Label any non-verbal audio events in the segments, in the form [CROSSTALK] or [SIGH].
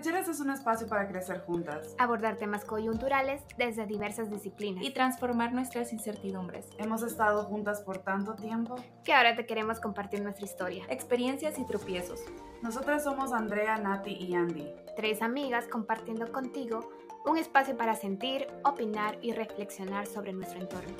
Entrecheras es un espacio para crecer juntas. Abordar temas coyunturales desde diversas disciplinas. Y transformar nuestras incertidumbres. Hemos estado juntas por tanto tiempo. Que ahora te queremos compartir nuestra historia. Experiencias y tropiezos. Nosotras somos Andrea, Nati y Andy. Tres amigas compartiendo contigo un espacio para sentir, opinar y reflexionar sobre nuestro entorno.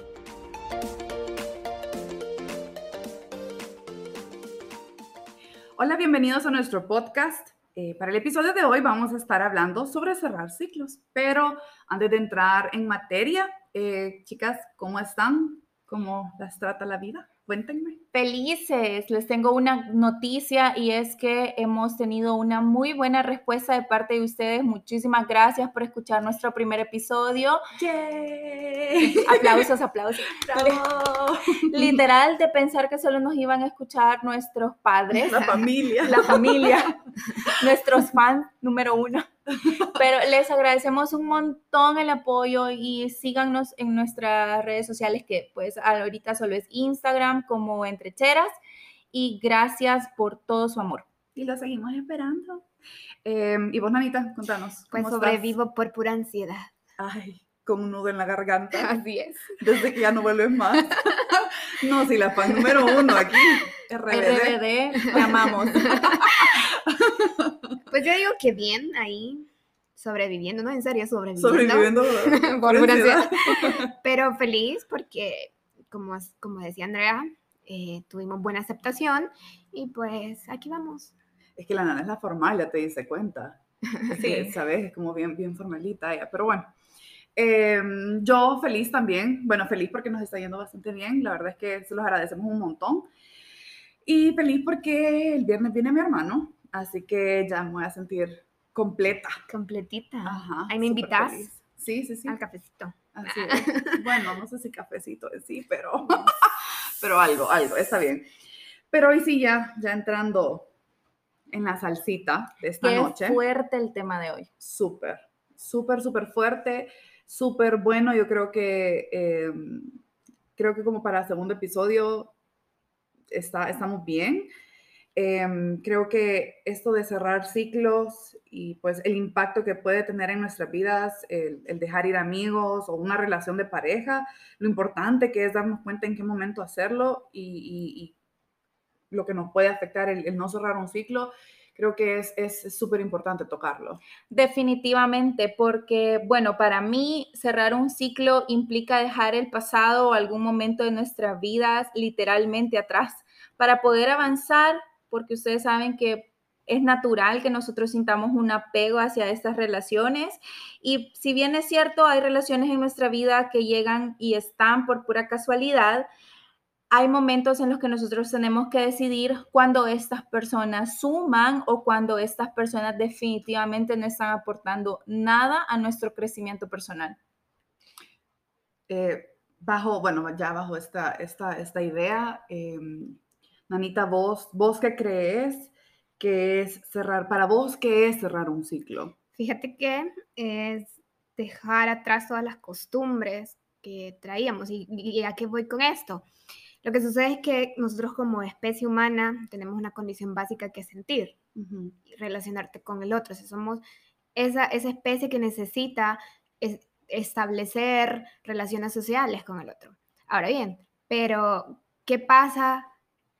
Hola, bienvenidos a nuestro podcast. Eh, para el episodio de hoy vamos a estar hablando sobre cerrar ciclos, pero antes de entrar en materia, eh, chicas, ¿cómo están? ¿Cómo las trata la vida? Cuéntenme. Felices, les tengo una noticia y es que hemos tenido una muy buena respuesta de parte de ustedes. Muchísimas gracias por escuchar nuestro primer episodio. ¡Yay! [LAUGHS] Aplausos, aplausos. [LAUGHS] Literal de pensar que solo nos iban a escuchar nuestros padres. La familia. La familia. [LAUGHS] nuestros fans número uno. [LAUGHS] Pero les agradecemos un montón el apoyo y síganos en nuestras redes sociales que pues ahorita solo es Instagram como Entrecheras y gracias por todo su amor. Y lo seguimos esperando. Em, y vos, Nanita, contanos. Pues sobrevivo por pura ansiedad. Ay, con un nudo en la garganta. [LAUGHS] Así es. Desde que ya no vuelves más. [LAUGHS] no, si la fan número uno aquí. RBD. RBD, te amamos. [LAUGHS] Pues yo digo que bien ahí, sobreviviendo, ¿no? En serio, sobreviviendo. Sobreviviendo por ansiedad. Pero feliz porque, como, como decía Andrea, eh, tuvimos buena aceptación y pues aquí vamos. Es que la nana es la formal, ya te dice cuenta. sí. ¿Sabes? Es como bien, bien formalita ella. Pero bueno, em, yo feliz también. Bueno, feliz porque nos está yendo bastante bien. La verdad es que se los agradecemos un montón. Y feliz porque el viernes viene mi hermano. Así que ya me voy a sentir completa. Completita. Ajá. Ahí me invitas. Sí, sí, sí. Al cafecito. Así bueno, no sé si cafecito sí, pero, [LAUGHS] [LAUGHS] pero algo, algo, está bien. Pero hoy sí, ya, ya entrando en la salsita de esta Qué noche. fuerte el tema de hoy. Súper, súper, súper fuerte, súper bueno. Yo creo que, eh, creo que como para el segundo episodio está, estamos bien. Em, creo que esto de cerrar ciclos y pues el impacto que puede tener en nuestras vidas, el, dejar ir amigos o una relación de pareja, lo importante que es darnos cuenta en qué momento hacerlo y, lo que nos puede afectar el, no cerrar un ciclo, creo que es súper importante tocarlo. Definitivamente, porque bueno, para mí cerrar un ciclo implica dejar el pasado o algún momento de nuestras vidas literalmente atrás para poder avanzar porque ustedes saben que es natural que nosotros sintamos un apego hacia estas relaciones y si bien es cierto, hay relaciones en nuestra vida que llegan y están por pura casualidad, hay momentos en los que nosotros tenemos que decidir cuando estas personas suman o cuando estas personas definitivamente no están aportando nada a nuestro crecimiento personal. Eh, bajo, bueno, ya bajo esta, esta, esta idea, em, Nanita, vos, vos qué crees que es cerrar, para vos, ¿qué es cerrar un ciclo? Fíjate que es dejar atrás todas las costumbres que traíamos. ¿Y, a qué voy con esto? Lo que sucede es que nosotros como especie humana tenemos una condición básica que es sentir y relacionarte con el otro. somos esa, esa especie que necesita establecer relaciones sociales con el otro. Ahora bien, pero ¿qué pasa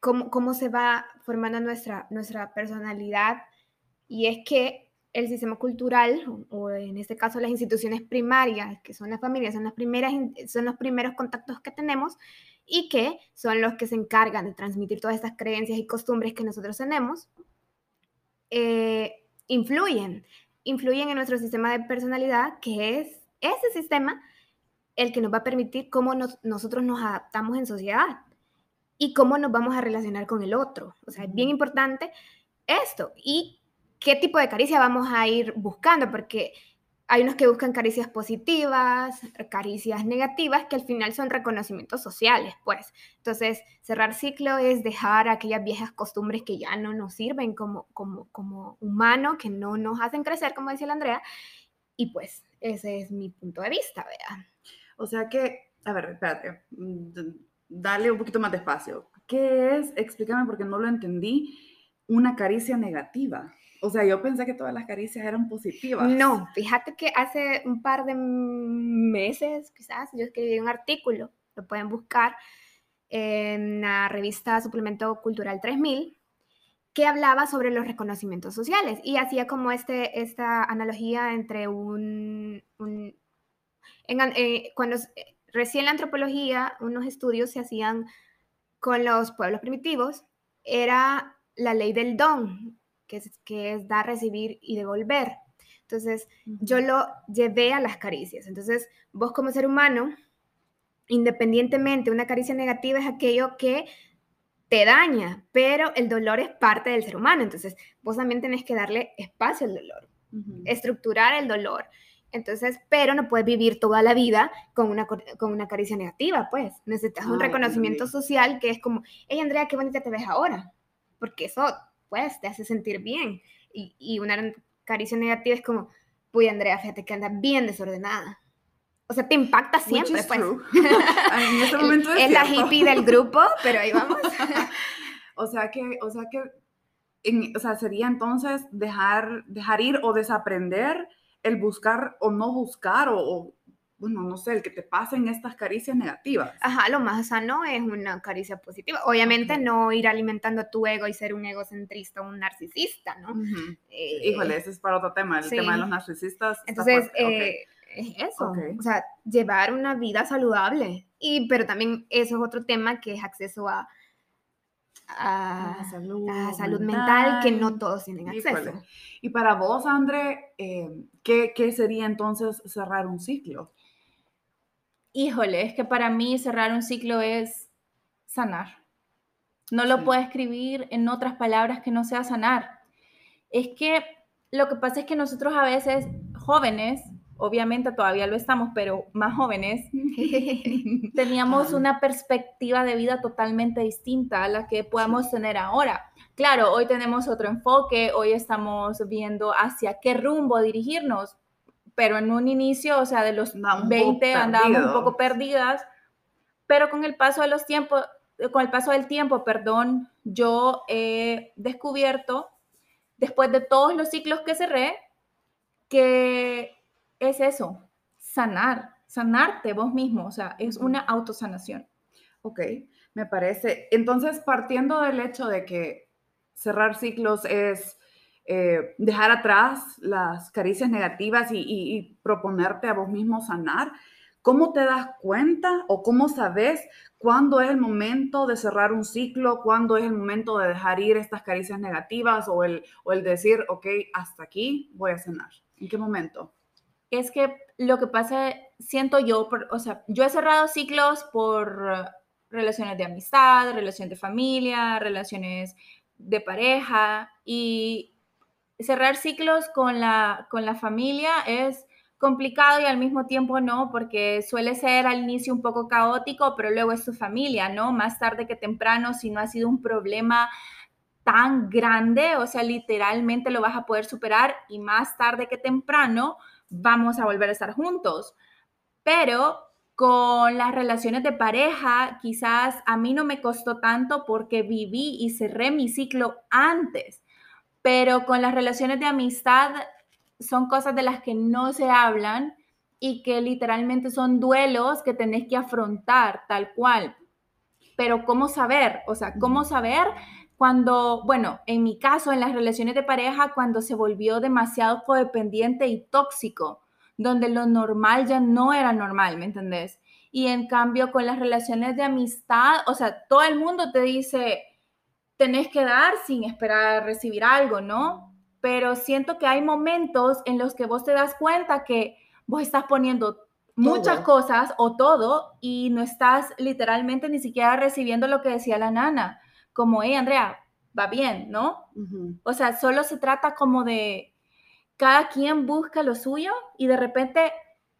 cómo, se va formando nuestra, nuestra personalidad. Y es que el sistema cultural, o en este caso las instituciones primarias, que son las familias, son, las primeras, son los primeros contactos que tenemos y que son los que se encargan de transmitir todas estas creencias y costumbres que nosotros tenemos, eh, influyen, influyen en nuestro sistema de personalidad, que es ese sistema el que nos va a permitir cómo nosotros nos adaptamos en sociedad y cómo nos vamos a relacionar con el otro. O sea, es bien importante esto. Y qué tipo de caricia vamos a ir buscando, porque hay unos que buscan caricias positivas, caricias negativas, que al final son reconocimientos sociales, pues. Entonces, cerrar ciclo es dejar aquellas viejas costumbres que ya no nos sirven como, como, como humano, que no nos hacen crecer, como decía la Andrea. Y pues, ese es mi punto de vista, vean. O sea que, a ver, espérate, mm, dale un poquito más despacio. ¿Qué es? Explícame porque no lo entendí. Una caricia negativa. O sea, yo pensé que todas las caricias eran positivas. No, fíjate que hace un par de meses, quizás, yo escribí un artículo, lo pueden buscar en la revista Suplemento Cultural 3000, que hablaba sobre los reconocimientos sociales y hacía como este, esta analogía entre un... Eh, cuando recién la antropología, unos estudios se hacían con los pueblos primitivos, era la ley del don, que es, que es dar, recibir y devolver. Entonces, yo lo llevé a las caricias. Entonces, vos como ser humano, independientemente, una caricia negativa es aquello que te daña, pero el dolor es parte del ser humano. Entonces, vos también tenés que darle espacio al dolor, estructurar el dolor. Entonces, pero no puedes vivir toda la vida con una, con una caricia negativa, pues. Necesitas un reconocimiento social que es como, hey Andrea, qué bonita te ves ahora. Porque eso pues te hace sentir bien. Y, y una caricia negativa es como, uy, Andrea, fíjate que anda bien desordenada. O sea, te impacta siempre, pues. [LAUGHS] en este momento es, es la hippie del grupo, pero ahí vamos. [LAUGHS] o sea que, o sea que, o sea, sería entonces dejar, dejar ir o desaprender el buscar o no buscar o bueno, no sé, el que te pasen estas caricias negativas. Ajá, lo más sano es una caricia positiva. Obviamente no ir alimentando tu ego y ser un egocentrista o un narcisista, ¿no? Eh, Híjole, ese es para otro tema, el tema de los narcisistas. Entonces, eh, es eso, o sea, llevar una vida saludable. Y, pero también eso es otro tema que es acceso a, a, salud, mental, que no todos tienen acceso. Y para vos, André, eh, ¿qué, ¿qué sería entonces cerrar un ciclo? Híjole, es que para mí cerrar un ciclo es sanar. No lo puedo escribir en otras palabras que no sea sanar. Es que lo que pasa es que nosotros a veces, jóvenes, obviamente todavía lo estamos, pero más jóvenes, [LAUGHS] teníamos una perspectiva de vida totalmente distinta a la que podamos tener ahora. Claro, hoy tenemos otro enfoque, hoy estamos viendo hacia qué rumbo dirigirnos, pero en un inicio, o sea, de los 20 andábamos un poco perdidas, pero con el paso de los tiempos, con el paso del tiempo, perdón, yo he descubierto, después de todos los ciclos que cerré, que es eso, sanar, sanarte vos mismo, o sea, es una autosanación. Ok, me parece. Entonces, partiendo del hecho de que cerrar ciclos es eh, dejar atrás las caricias negativas y, proponerte a vos mismo sanar, ¿cómo te das cuenta o cómo sabes cuándo es el momento de cerrar un ciclo, cuándo es el momento de dejar ir estas caricias negativas o el, o el decir, ok, hasta aquí voy a sanar? ¿En qué momento? Es que lo que pasa, siento yo, o sea, yo he cerrado ciclos por relaciones de amistad, relaciones de familia, relaciones de pareja y cerrar ciclos con la, con la familia es complicado y al mismo tiempo no, porque suele ser al inicio un poco caótico, pero luego es su familia, ¿no? Más tarde que temprano, si no ha sido un problema tan grande, o sea, literalmente lo vas a poder superar y más tarde que temprano vamos a volver a estar juntos. Pero con las relaciones de pareja, quizás a mí no me costó tanto porque viví y cerré mi ciclo antes pero con las relaciones de amistad son cosas de las que no se hablan y que literalmente son duelos que tenés que afrontar tal cual. Pero ¿cómo saber? O sea, ¿cómo saber cuando, bueno, en mi caso, en las relaciones de pareja, cuando se volvió demasiado codependiente y tóxico, donde lo normal ya no era normal, ¿me entendés? Y en cambio, con las relaciones de amistad, o sea, todo el mundo te dice, tenés que dar sin esperar a recibir algo, ¿no? Pero siento que hay momentos en los que vos te das cuenta que vos estás poniendo muchas cosas o todo y no estás literalmente ni siquiera recibiendo lo que decía la nana, como, hey, Andrea, va bien, ¿no? O sea, solo se trata como de cada quien busca lo suyo y de repente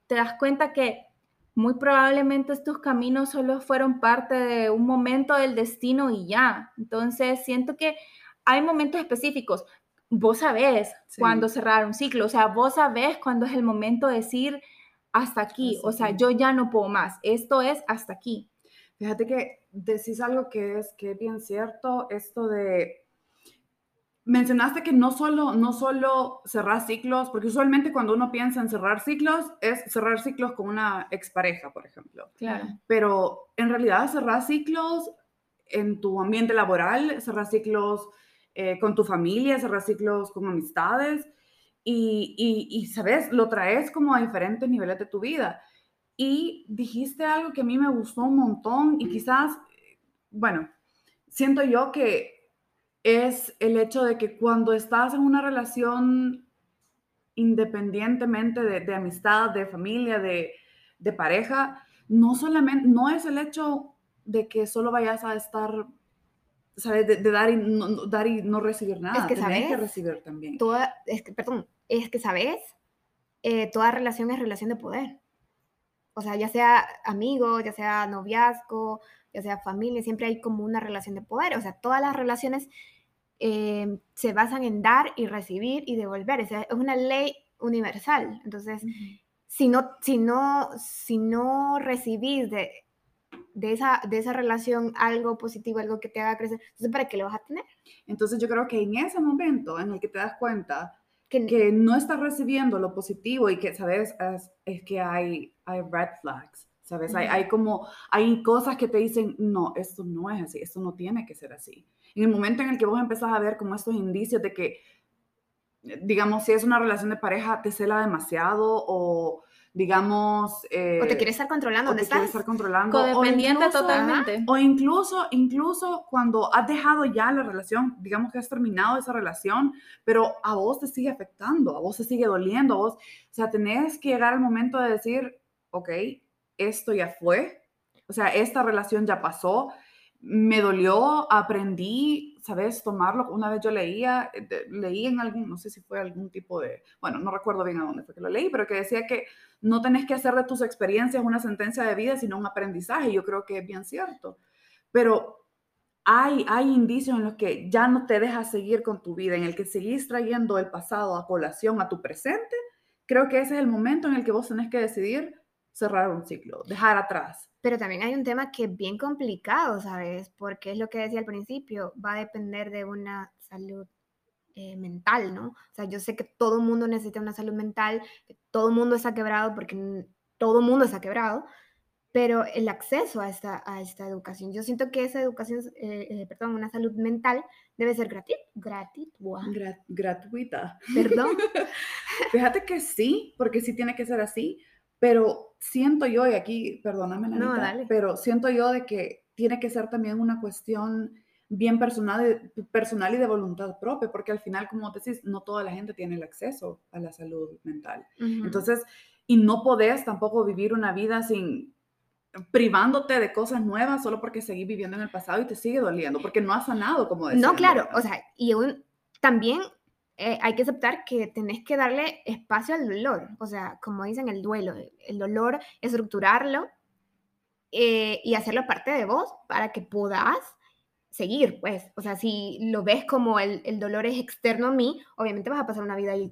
te das cuenta que muy probablemente estos caminos solo fueron parte de un momento del destino y ya. Entonces, siento que hay momentos específicos. Vos sabés cuándo cerrar un ciclo, o sea, vos sabés cuándo es el momento de decir hasta aquí, o sea, yo ya no puedo más, esto es hasta aquí. Fíjate que decís algo que es, que es bien cierto, esto de mencionaste que no solo, no solo cerrar ciclos, porque usualmente cuando uno piensa en cerrar ciclos, es cerrar ciclos con una expareja, por ejemplo. Claro. Pero en realidad cerrar ciclos en tu ambiente laboral, cerrar ciclos eh, con tu familia, cerrar ciclos con amistades y, y, y, ¿sabes? Lo traes como a diferentes niveles de tu vida. Y dijiste algo que a mí me gustó un montón y quizás, bueno, siento yo que es el hecho de que cuando estás en una relación independientemente de, amistad, de familia, de, pareja, no solamente, no es el hecho de que solo vayas a estar, ¿sabes? De, dar, y no, dar y no recibir nada. Es que sabes. que recibir también. Toda, es que, perdón, es que sabes, eh, toda relación es relación de poder. O sea, ya sea amigo, ya sea noviazgo, ya sea familia, siempre hay como una relación de poder. O sea, todas las relaciones eh, se basan en dar y recibir y devolver. es una ley universal. Entonces, si, no, si, no, si no recibís de, de, esa, de esa relación algo positivo, algo que te haga crecer, entonces, ¿para qué lo vas a tener? Entonces, yo creo que en ese momento en el que te das cuenta que, que no estás recibiendo lo positivo y que, ¿sabes? Es, es que hay, hay red flags ¿sabes? hay, hay, como, hay cosas que te dicen, no, esto no es así, esto no tiene que ser así. En el momento en el que vos empezás a ver como estos indicios de que, digamos, si es una relación de pareja, te cela demasiado o digamos... Eh, o te quieres estar controlando, ¿dónde estás? estar controlando. Codependiente totalmente. O incluso, incluso cuando has dejado ya la relación, digamos que has terminado esa relación, pero a vos te sigue afectando, a vos te sigue doliendo, a vos, o sea, tenés que llegar al momento de decir, ok, esto ya fue, o sea, esta relación ya pasó, me dolió, aprendí, ¿sabes? Tomarlo. Una vez yo leía, eh, leí en algún, no sé si fue algún tipo de, bueno, no recuerdo bien a dónde fue que lo leí, pero que decía que no tenés que hacer de tus experiencias una sentencia de vida, sino un aprendizaje. Yo creo que es bien cierto. Pero hay, hay indicios en los que ya no te dejas seguir con tu vida, en el que seguís trayendo el pasado a colación a tu presente. Creo que ese es el momento en el que vos tenés que decidir cerrar un ciclo, dejar atrás. Pero también hay un tema que es bien complicado, ¿sabes? Porque es lo que decía al principio, va a depender de una salud eh, mental, ¿no? O sea, yo sé que todo el mundo necesita una salud mental, que todo el mundo está quebrado porque todo el mundo está quebrado, pero el acceso a esta, a esta educación, yo siento que esa educación, eh, eh, perdón, una salud mental debe ser gratis, gratuita. Perdón. [LAUGHS] Fíjate que sí, porque sí tiene que ser así, pero siento yo, y aquí, perdóname, Nanita, pero siento yo de que tiene que ser también una cuestión bien personal, personal y de voluntad propia, porque al final, como te decís, no toda la gente tiene el acceso a la salud mental. Entonces, y no podés tampoco vivir una vida sin privándote de cosas nuevas solo porque seguís viviendo en el pasado y te sigue doliendo, porque no has sanado, como decía. No, claro, o sea, y también eh, hay que aceptar que tenés que darle espacio al dolor, o sea, como dicen, el duelo, el dolor, estructurarlo eh, y hacerlo parte de vos para que puedas seguir, pues, o sea, si lo ves como el, el, dolor es externo a mí, obviamente vas a pasar una vida ahí.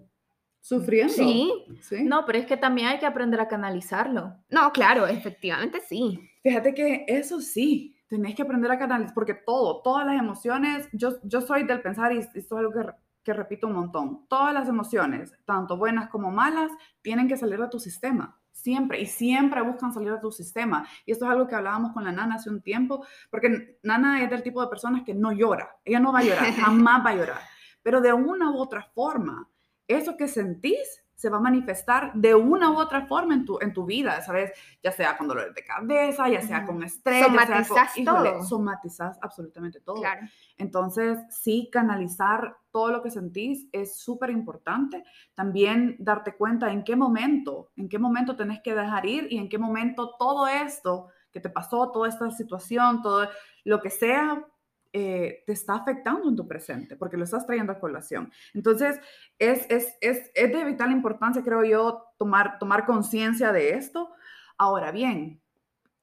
Sufriendo. Sí. sí. No, pero es que también hay que aprender a canalizarlo. No, claro, efectivamente sí. Fíjate que eso sí, tenés que aprender a canalizar, porque todo, todas las emociones, yo, yo soy del pensar, y esto es algo que que repito un montón, todas las emociones, tanto buenas como malas, tienen que salir de tu sistema. Siempre, y siempre buscan salir de tu sistema. Y esto es algo que hablábamos con la Nana hace un tiempo, porque Nana es del tipo de personas que no llora. Ella no va a llorar, [LAUGHS] jamás va a llorar. Pero de una u otra forma, eso que sentís se va a manifestar de una u otra forma en tu, en tu vida, ¿sabes? Ya sea con dolores de cabeza, ya sea con estrés. Somatizas todo. somatizas absolutamente todo. Claro. Entonces, sí, canalizar todo lo que sentís es súper importante. También darte cuenta en qué momento, en qué momento tenés que dejar ir y en qué momento todo esto que te pasó, toda esta situación, todo lo que sea, eh, te está afectando en tu presente, porque lo estás trayendo a colación. Entonces, es, es, es, es de vital importancia, creo yo, tomar, tomar conciencia de esto. Ahora bien,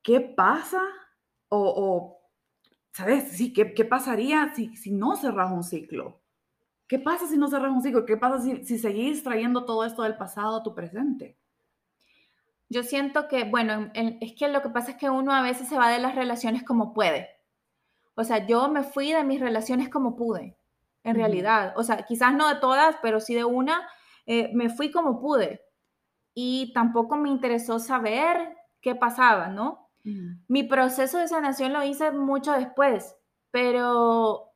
¿qué pasa? O, o ¿sabes? Sí, ¿qué, ¿qué, pasaría si, si no cerras un ciclo? ¿Qué pasa si no cerras un ciclo? ¿Qué pasa si, si seguís trayendo todo esto del pasado a tu presente? Yo siento que, bueno, es que lo que pasa es que uno a veces se va de las relaciones como puede. O sea, yo me fui de mis relaciones como pude. en realidad. O sea, quizás no de todas, pero sí de una. Eh, me fui como pude y tampoco me interesó saber qué pasaba, ¿no? Mi proceso de sanación lo hice mucho después, pero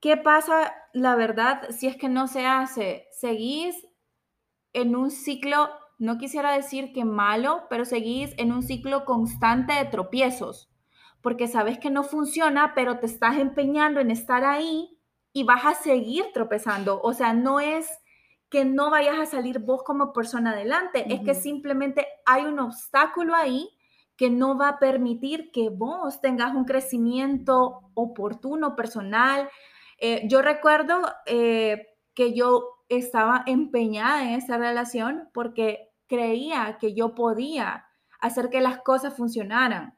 ¿qué pasa, la verdad, si es que no se hace? Seguís en un ciclo, no quisiera decir que malo, pero seguís en un ciclo constante de tropiezos, porque sabes que no funciona, pero te estás empeñando en estar ahí y vas a seguir tropezando. O sea, no es que no vayas a salir vos como persona adelante, es que simplemente hay un obstáculo ahí que no va a permitir que vos tengas un crecimiento oportuno, personal. Eh, yo recuerdo eh, que yo estaba empeñada en esa relación porque creía que yo podía hacer que las cosas funcionaran.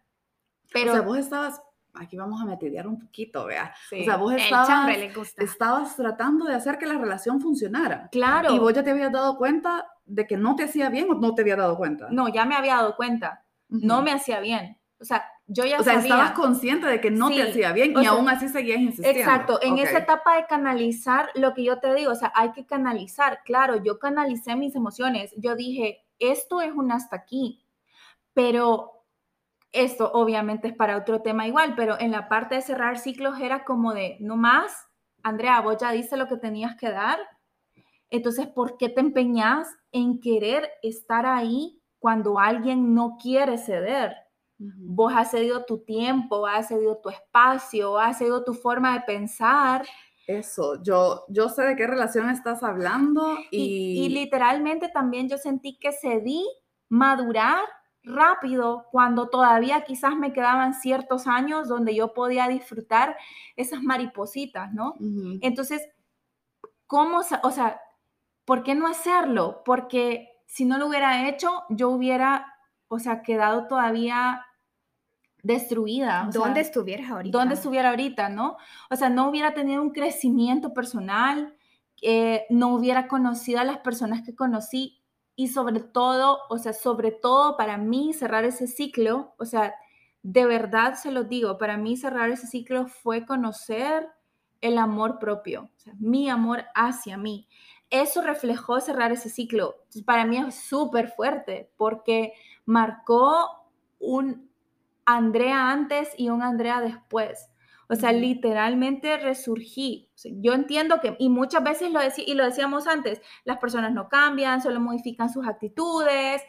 Pero o sea, vos estabas, aquí vamos a metedear un poquito, vea. o sea, vos estabas, estabas tratando de hacer que la relación funcionara. Claro. Y vos ya te habías dado cuenta de que no te hacía bien o no te había dado cuenta. No, ya me había dado cuenta. No me hacía bien. O sea, yo ya o sea, estabas consciente de que no te hacía bien y aún así seguías insistiendo. Exacto, en esa etapa de canalizar lo que yo te digo, o sea, hay que canalizar. Claro, yo canalicé mis emociones. Yo dije, esto es un hasta aquí, pero esto obviamente es para otro tema igual, pero en la parte de cerrar ciclos era como de, no más, Andrea, vos ya dices lo que tenías que dar, entonces, ¿por qué te empeñas en querer estar ahí cuando alguien no quiere ceder? Vos has cedido tu tiempo, has cedido tu espacio, has cedido tu forma de pensar. Eso, yo, yo sé de qué relación estás hablando y... y... literalmente también yo sentí que cedí madurar rápido cuando todavía quizás me quedaban ciertos años donde yo podía disfrutar esas maripositas, ¿no? Entonces, ¿cómo, o sea, por qué no hacerlo? Porque si no lo hubiera hecho, yo hubiera, o sea, quedado todavía destruida. ¿Dónde estuvieras ahorita? ¿Dónde estuviera ahorita, no? O sea, no hubiera tenido un crecimiento personal, eh, no hubiera conocido a las personas que conocí y sobre todo, o sea, sobre todo para mí cerrar ese ciclo, o sea, de verdad se lo digo, para mí cerrar ese ciclo fue conocer el amor propio, mi amor hacia mí. Eso reflejó cerrar ese ciclo. para mí es súper fuerte porque marcó un, Andrea antes y un Andrea después. O sea, literalmente resurgí. yo entiendo que, y muchas veces lo decía, y lo decíamos antes, las personas no cambian, solo modifican sus actitudes.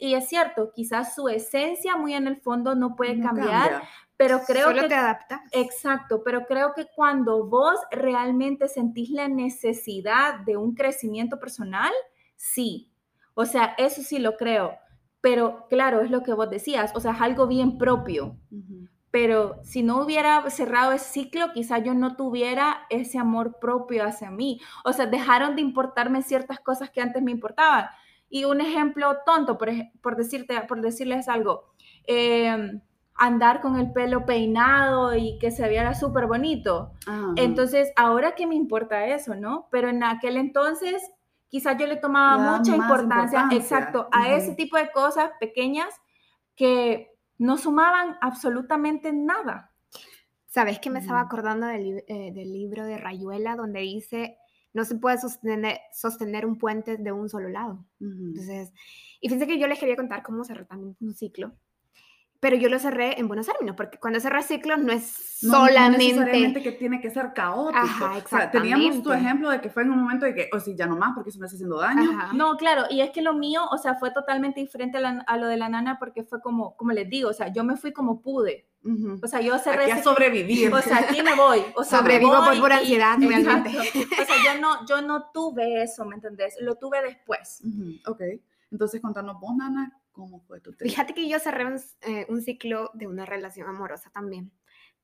y es cierto, quizás su esencia muy en el fondo no puede cambiar, pero creo solo que... te adaptas. Exacto, pero creo que cuando vos realmente sentís la necesidad de un crecimiento personal, sí. O sea, eso sí lo creo pero claro, es lo que vos decías, o sea, es algo bien propio. Pero si no hubiera cerrado ese ciclo, quizá yo no tuviera ese amor propio hacia mí. O sea, dejaron de importarme ciertas cosas que antes me importaban. Y un ejemplo tonto, por, por decirte, por decirles algo, em, andar con el pelo peinado y que se viera súper bonito. Entonces, ahora que me importa eso, ¿no? Pero en aquel entonces quizás yo le tomaba mucha importancia, exacto, a ese tipo de cosas pequeñas que no sumaban absolutamente nada. ¿Sabes que me estaba acordando eh, del, libro de Rayuela donde dice, no se puede sostener, sostener un puente de un solo lado? Entonces, y fíjense que yo les quería contar cómo cerrar también un ciclo pero yo lo cerré en buenos términos, porque cuando cerras ciclos no es solamente... No necesariamente que tiene que ser caótico. Ajá, o sea, teníamos tu ejemplo de que fue en un momento de que, o oh, si ya no más, porque eso me está haciendo daño. No, claro, y es que lo mío, o sea, fue totalmente diferente a, lo de la nana, porque fue como, como les digo, o sea, yo me fui como pude. O sea, yo cerré... Aquí a sobrevivir. O sea, aquí me voy. O sea, Sobrevivo por pura ansiedad, [LAUGHS] realmente. O sea, yo no, yo no tuve eso, ¿me entendés? Lo tuve después. Ok. Entonces, contanos vos, Nana, ¿Cómo fue tu Fíjate que yo cerré eh, un, ciclo de una relación amorosa también,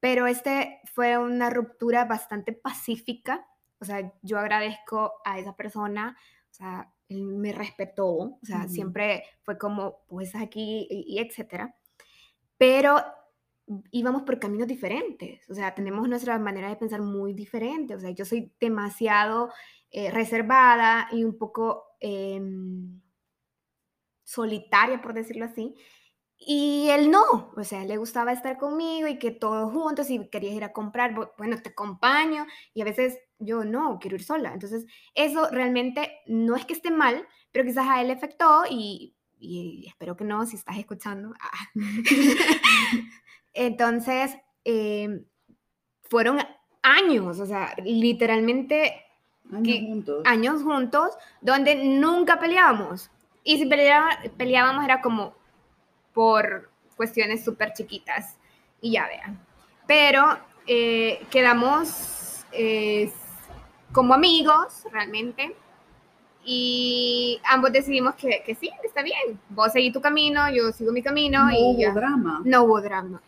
pero este fue una ruptura bastante pacífica, o sea, yo agradezco a esa persona, o sea, él me respetó, o sea, siempre fue como, pues aquí y, etcétera, pero íbamos por caminos diferentes, o sea, tenemos nuestra manera de pensar muy diferente, o sea, yo soy demasiado eh, reservada y un poco... Em, solitaria, por decirlo así, Y él no, o sea, le gustaba estar conmigo y que todos juntos y querías ir a comprar, bueno, te acompaño y a veces yo no, quiero ir sola. Entonces, eso realmente no es que esté mal, pero quizás a él le afectó y, espero que no, si estás escuchando. Ah. [LAUGHS] Entonces, em, fueron años, o sea, literalmente años juntos. Años juntos, donde nunca peleábamos. Y si peleábamos era como por cuestiones súper chiquitas. Y ya vean. Pero eh, quedamos eh, como amigos, realmente. Y ambos decidimos que, que, sí, que está bien. Vos seguís tu camino, yo sigo mi camino. No y hubo drama. No hubo drama.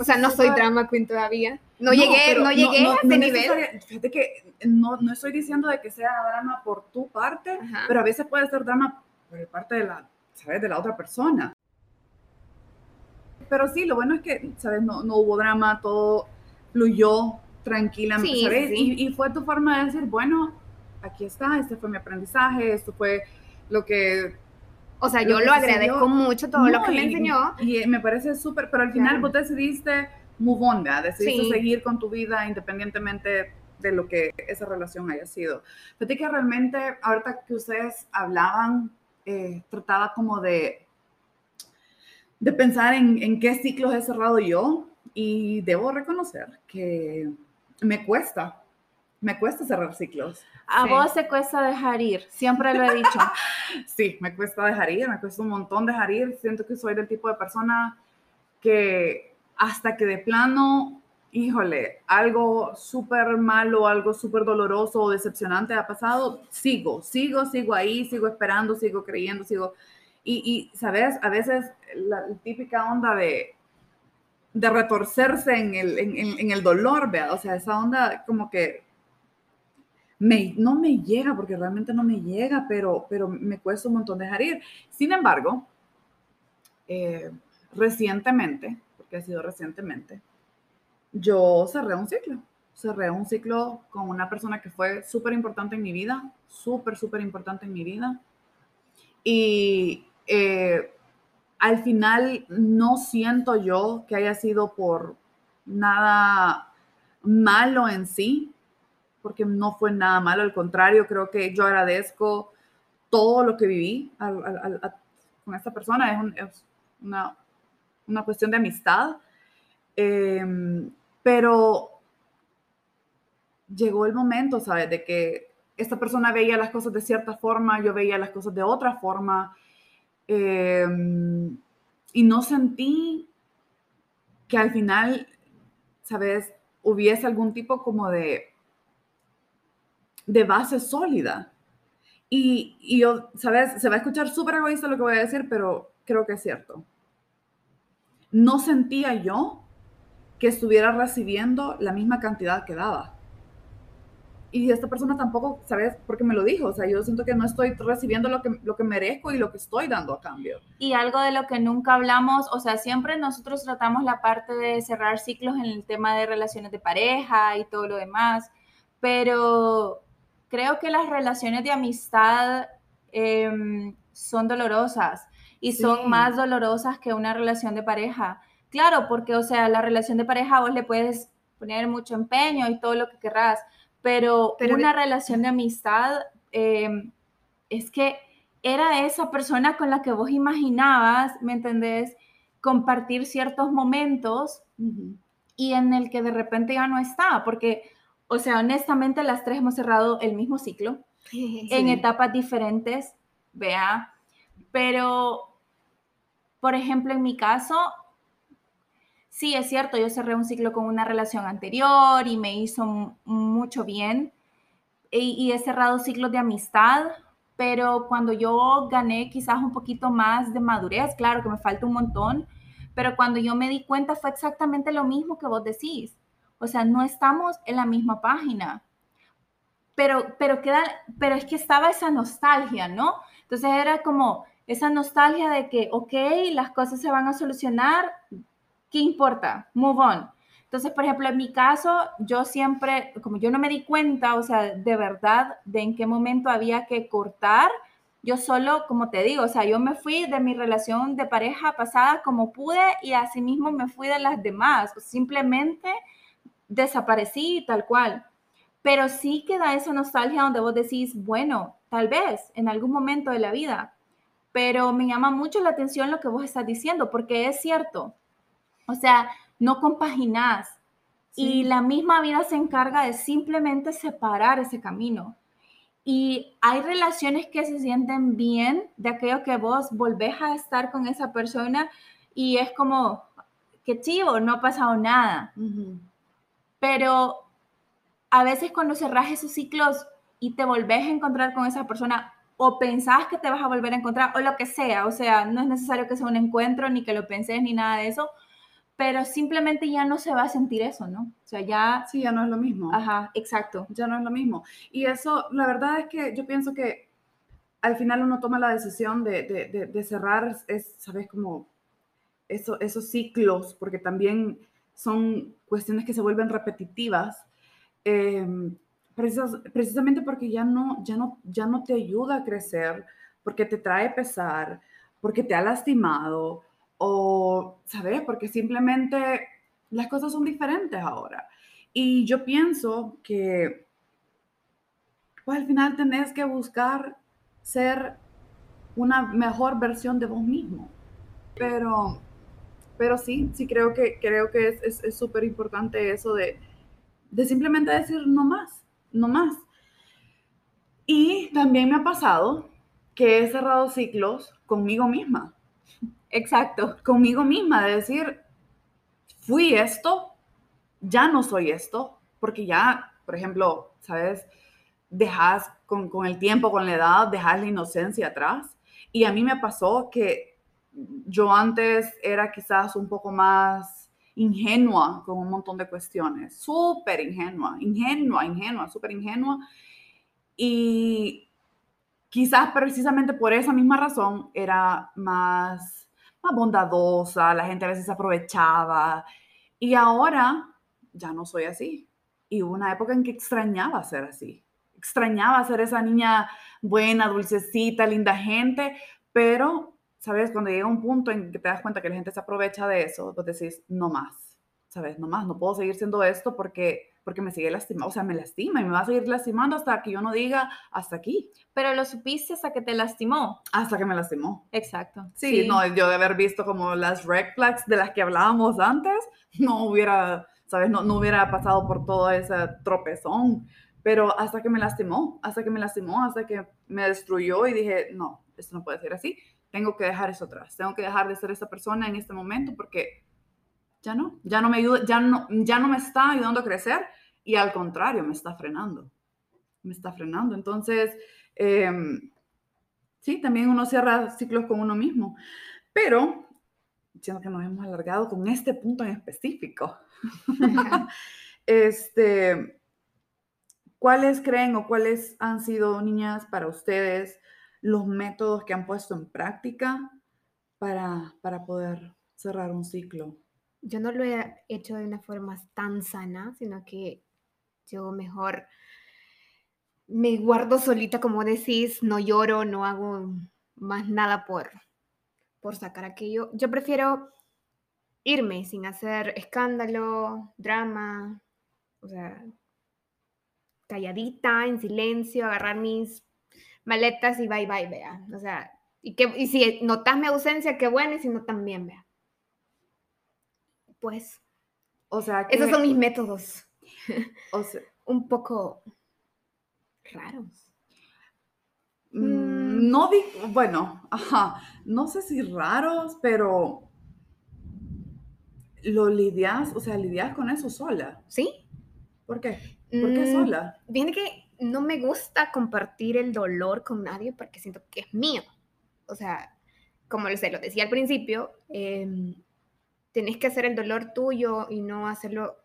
O sea, no soy drama queen todavía. No, llegué, no llegué a ese nivel. Fíjate que no, no estoy diciendo de que sea drama por tu parte, pero a veces puede ser drama por parte de la, ¿sabes? De la otra persona. Pero sí, lo bueno es que, ¿sabes? No, no hubo drama, todo fluyó tranquilamente, ¿sabes? Y, y, fue tu forma de decir, bueno, aquí está, este fue mi aprendizaje, esto fue lo que... O sea, yo lo agradezco mucho todo lo que me enseñó. Y me parece súper, pero al final vos decidiste move on, ¿verdad? Decidiste seguir con tu vida independientemente de lo que esa relación haya sido. Fíjate que realmente, ahorita que ustedes hablaban, eh, trataba como de de pensar en, en qué ciclos he cerrado yo y debo reconocer que me cuesta, me cuesta cerrar ciclos. A vos te cuesta dejar ir, siempre lo he dicho. [LAUGHS] sí, me cuesta dejar ir, me cuesta un montón dejar ir. Siento que soy del tipo de persona que hasta que de plano, híjole, algo súper malo, algo súper doloroso o decepcionante ha pasado, sigo, sigo, sigo ahí, sigo esperando, sigo creyendo, sigo y, ¿sabes? A veces la, típica onda de, de retorcerse en el, en, el dolor, ¿vea? O sea, esa onda como que me, no me llega, porque realmente no me llega, pero, pero me cuesta un montón dejar ir. Sin embargo, eh, recientemente, porque ha sido recientemente, yo cerré un ciclo. Cerré un ciclo con una persona que fue súper importante en mi vida, súper, súper importante en mi vida. Y eh, al final no siento yo que haya sido por nada malo en sí, porque no fue nada malo, al contrario, creo que yo agradezco todo lo que viví con esta persona, es, una, cuestión de amistad, em, pero llegó el momento, ¿sabes? De que esta persona veía las cosas de cierta forma, yo veía las cosas de otra forma, Em, y no sentí que al final, ¿sabes? Hubiese algún tipo como de, de base sólida. Y, y yo, ¿sabes? Se va a escuchar súper egoísta lo que voy a decir, pero creo que es cierto. No sentía yo que estuviera recibiendo la misma cantidad que daba y esta persona tampoco, ¿sabes? Porque me lo dijo, o sea, yo siento que no estoy recibiendo lo que, lo que merezco y lo que estoy dando a cambio. Y algo de lo que nunca hablamos, o sea, siempre nosotros tratamos la parte de cerrar ciclos en el tema de relaciones de pareja y todo lo demás, pero creo que las relaciones de amistad em, son dolorosas y son más dolorosas que una relación de pareja. Claro, porque, o sea, la relación de pareja vos le puedes poner mucho empeño y todo lo que querrás, pero, una relación de amistad em, es que era esa persona con la que vos imaginabas, ¿me entendés? Compartir ciertos momentos y en el que de repente ya no está, porque, o sea, honestamente las tres hemos cerrado el mismo ciclo en etapas diferentes, vea, pero, por ejemplo, en mi caso, sí, es cierto, yo cerré un ciclo con una relación anterior y me hizo mucho bien y, he cerrado ciclos de amistad, pero cuando yo gané quizás un poquito más de madurez, claro que me falta un montón, pero cuando yo me di cuenta fue exactamente lo mismo que vos decís. O sea, no estamos en la misma página. Pero, pero, queda, pero es que estaba esa nostalgia, ¿no? Entonces era como esa nostalgia de que, ok, las cosas se van a solucionar, ¿qué importa? Move on. Entonces, por ejemplo, en mi caso, yo siempre, como yo no me di cuenta, o sea, de verdad, de en qué momento había que cortar, yo solo, como te digo, o sea, yo me fui de mi relación de pareja pasada como pude y asimismo me fui de las demás. Simplemente desaparecí tal cual. Pero sí queda esa nostalgia donde vos decís, bueno, tal vez en algún momento de la vida. Pero me llama mucho la atención lo que vos estás diciendo, porque es cierto. O sea, no compaginás. Y la misma vida se encarga de simplemente separar ese camino. Y hay relaciones que se sienten bien de aquello que vos volvés a estar con esa persona y es como, qué chivo, no ha pasado nada. Pero a veces cuando cerrás esos ciclos y te volvés a encontrar con esa persona o pensás que te vas a volver a encontrar o lo que sea, o sea, no es necesario que sea un encuentro ni que lo penses ni nada de eso, pero simplemente ya no se va a sentir eso, ¿no? O sea, ya... Sí, ya no es lo mismo. Ajá, exacto. Ya no es lo mismo. Y eso, la verdad es que yo pienso que al final uno toma la decisión de, de, de, cerrar, es, ¿sabes? Como eso, esos ciclos, porque también son cuestiones que se vuelven repetitivas, em, precisamente porque ya no, ya, no, ya no te ayuda a crecer, porque te trae pesar, porque te ha lastimado, o, ¿sabes? Porque simplemente las cosas son diferentes ahora. Y yo pienso que, pues al final tenés que buscar ser una mejor versión de vos mismo. Pero, pero sí, sí creo que, creo que es súper importante eso de, de simplemente decir no más, no más. Y también me ha pasado que he cerrado ciclos conmigo misma. Exacto. Conmigo misma, de decir, fui esto, ya no soy esto, porque ya, por ejemplo, ¿sabes? Dejas con, con el tiempo, con la edad, dejas la inocencia atrás. Y a mí me pasó que yo antes era quizás un poco más ingenua con un montón de cuestiones, súper ingenua, ingenua, ingenua, súper ingenua. Y quizás precisamente por esa misma razón era más más bondadosa, la gente a veces aprovechaba. Y ahora ya no soy así. Y hubo una época en que extrañaba ser así. Extrañaba ser esa niña buena, dulcecita, linda gente, pero, ¿sabes? Cuando llega un punto en que te das cuenta que la gente se aprovecha de eso, pues decís, no más, ¿sabes? No más, no puedo seguir siendo esto porque porque me sigue lastimando, o sea, me lastima y me va a seguir lastimando hasta que yo no diga hasta aquí. Pero lo supiste hasta que te lastimó. Hasta que me lastimó. Exacto. Sí, no, yo de haber visto como las red flags de las que hablábamos antes, no hubiera, ¿sabes? No, no hubiera pasado por todo ese tropezón. Pero hasta que me lastimó, hasta que me lastimó, hasta que me destruyó y dije, no, esto no puede ser así. Tengo que dejar eso atrás. Tengo que dejar de ser esa persona en este momento porque ya no, ya no me ayuda, ya no, ya no me está ayudando a crecer y al contrario, me está frenando, me está frenando. Entonces, em, sí, también uno cierra ciclos con uno mismo, pero siento que nos hemos alargado con este punto en específico. [LAUGHS] [LAUGHS] este, ¿Cuáles creen o cuáles han sido, niñas, para ustedes los métodos que han puesto en práctica para, para poder cerrar un ciclo? Yo no lo he hecho de una forma tan sana, sino que yo mejor me guardo solita, como decís, no lloro, no hago más nada por, por sacar aquello. Yo prefiero irme sin hacer escándalo, drama, o sea, calladita, en silencio, agarrar mis maletas y bye bye, vea. O sea, y, que, y si notas mi ausencia, qué bueno, y si no, también, vea pues. O sea, esos son mis métodos. [LAUGHS] O sea, un poco raros. Mm, mm. No di, bueno, ajá, no sé si raros, pero lo lidias, o sea, lidias con eso sola. ¿Sí? ¿Por qué? ¿Por qué mm, sola? Viene que no me gusta compartir el dolor con nadie porque siento que es mío. O sea, como se lo decía al principio, eh, tenés que hacer el dolor tuyo y no hacerlo,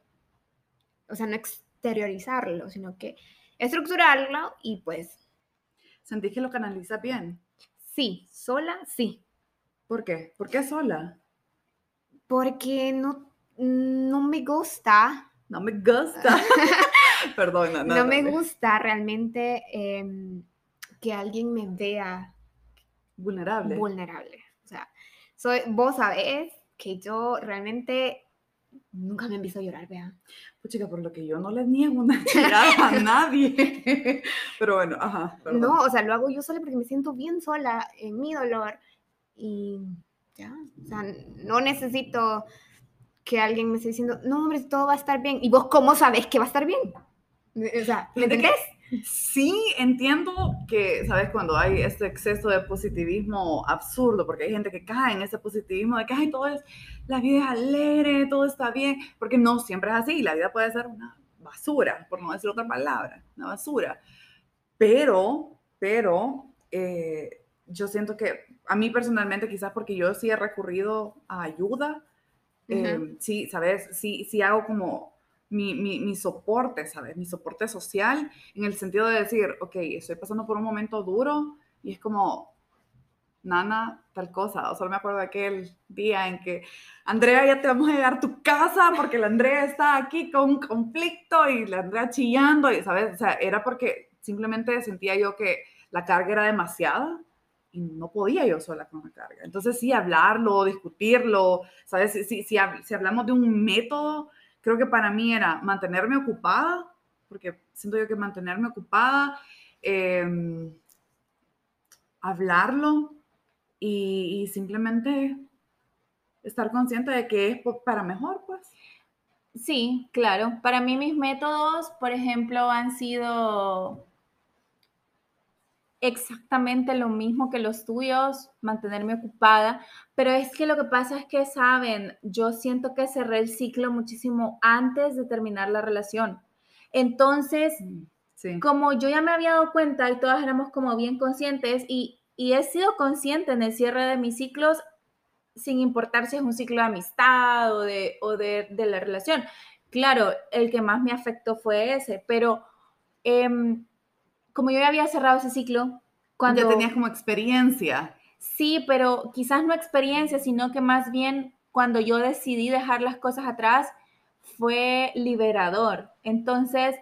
o sea, no exteriorizarlo, sino que estructurarlo y pues... ¿Sentís que lo canaliza bien? Sí, sola, sí. ¿Por qué? ¿Por qué sola? Porque no, no me gusta. No me gusta. [LAUGHS] Perdón, no, no me gusta realmente em, que alguien me vea Vulnerable. vulnerable. O sea, soy, vos sabés que yo realmente nunca me empiezo a llorar, vea. Pues chica, por lo que yo no le niego una tirada a [LAUGHS] nadie. [LAUGHS] Pero bueno, ajá. perdón. No, o sea, lo hago yo sola porque me siento bien sola en mi dolor y ya, o sea, no necesito que alguien me esté diciendo, no, hombre, todo va a estar bien. ¿Y vos cómo sabés que va a estar bien? O sea, ¿me entendés? Sí, entiendo que, ¿sabes? Cuando hay este exceso de positivismo absurdo, porque hay gente que cae en ese positivismo de que, ay, todo es, la vida es alegre, todo está bien, porque no siempre es así, la vida puede ser una basura, por no decir otra palabra, una basura. Pero, pero, eh, yo siento que a mí personalmente, quizás porque yo sí he recurrido a ayuda, eh, sí, ¿sabes? Sí, sí hago como mi, mi, mi soporte, ¿sabes? Mi soporte social en el sentido de decir, ok, estoy pasando por un momento duro y es como, nana, tal cosa. O solo me acuerdo de aquel día en que, Andrea, ya te vamos a llegar a tu casa porque la Andrea está aquí con un conflicto y la Andrea chillando, y, ¿sabes? O sea, era porque simplemente sentía yo que la carga era demasiada y no podía yo sola con la carga. Entonces sí, hablarlo, discutirlo, ¿sabes? Si, si, si, hab- si hablamos de un método, creo que para mí era mantenerme ocupada, porque siento yo que mantenerme ocupada, em, hablarlo y, y simplemente estar consciente de que es para mejor, pues. Sí, claro. Para mí mis métodos, por ejemplo, han sido exactamente lo mismo que los tuyos, mantenerme ocupada, pero es que lo que pasa es que, saben, yo siento que cerré el ciclo muchísimo antes de terminar la relación. Entonces, Sí. como yo ya me había dado cuenta y todas éramos como bien conscientes y, y he sido consciente en el cierre de mis ciclos sin importar si es un ciclo de amistad o de, o de, de la relación. Claro, el que más me afectó fue ese, pero em, como yo ya había cerrado ese ciclo, cuando... Ya tenías como experiencia. Sí, pero quizás no experiencia, sino que más bien cuando yo decidí dejar las cosas atrás fue liberador. Entonces,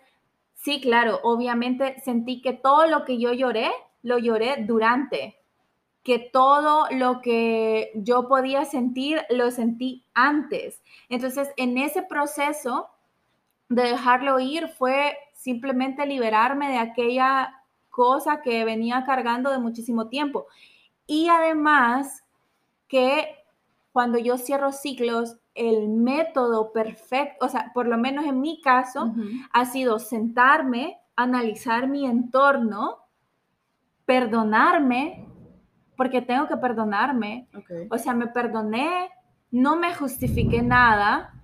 sí, claro, obviamente sentí que todo lo que yo lloré, lo lloré durante, que todo lo que yo podía sentir, lo sentí antes. Entonces, en ese proceso de dejarlo ir fue simplemente liberarme de aquella cosa que venía cargando de muchísimo tiempo. Y además que cuando yo cierro ciclos, el método perfecto, o sea, por lo menos en mi caso, ha sido sentarme, analizar mi entorno, perdonarme, porque tengo que perdonarme. Ok. O sea, me perdoné, no me justifiqué nada,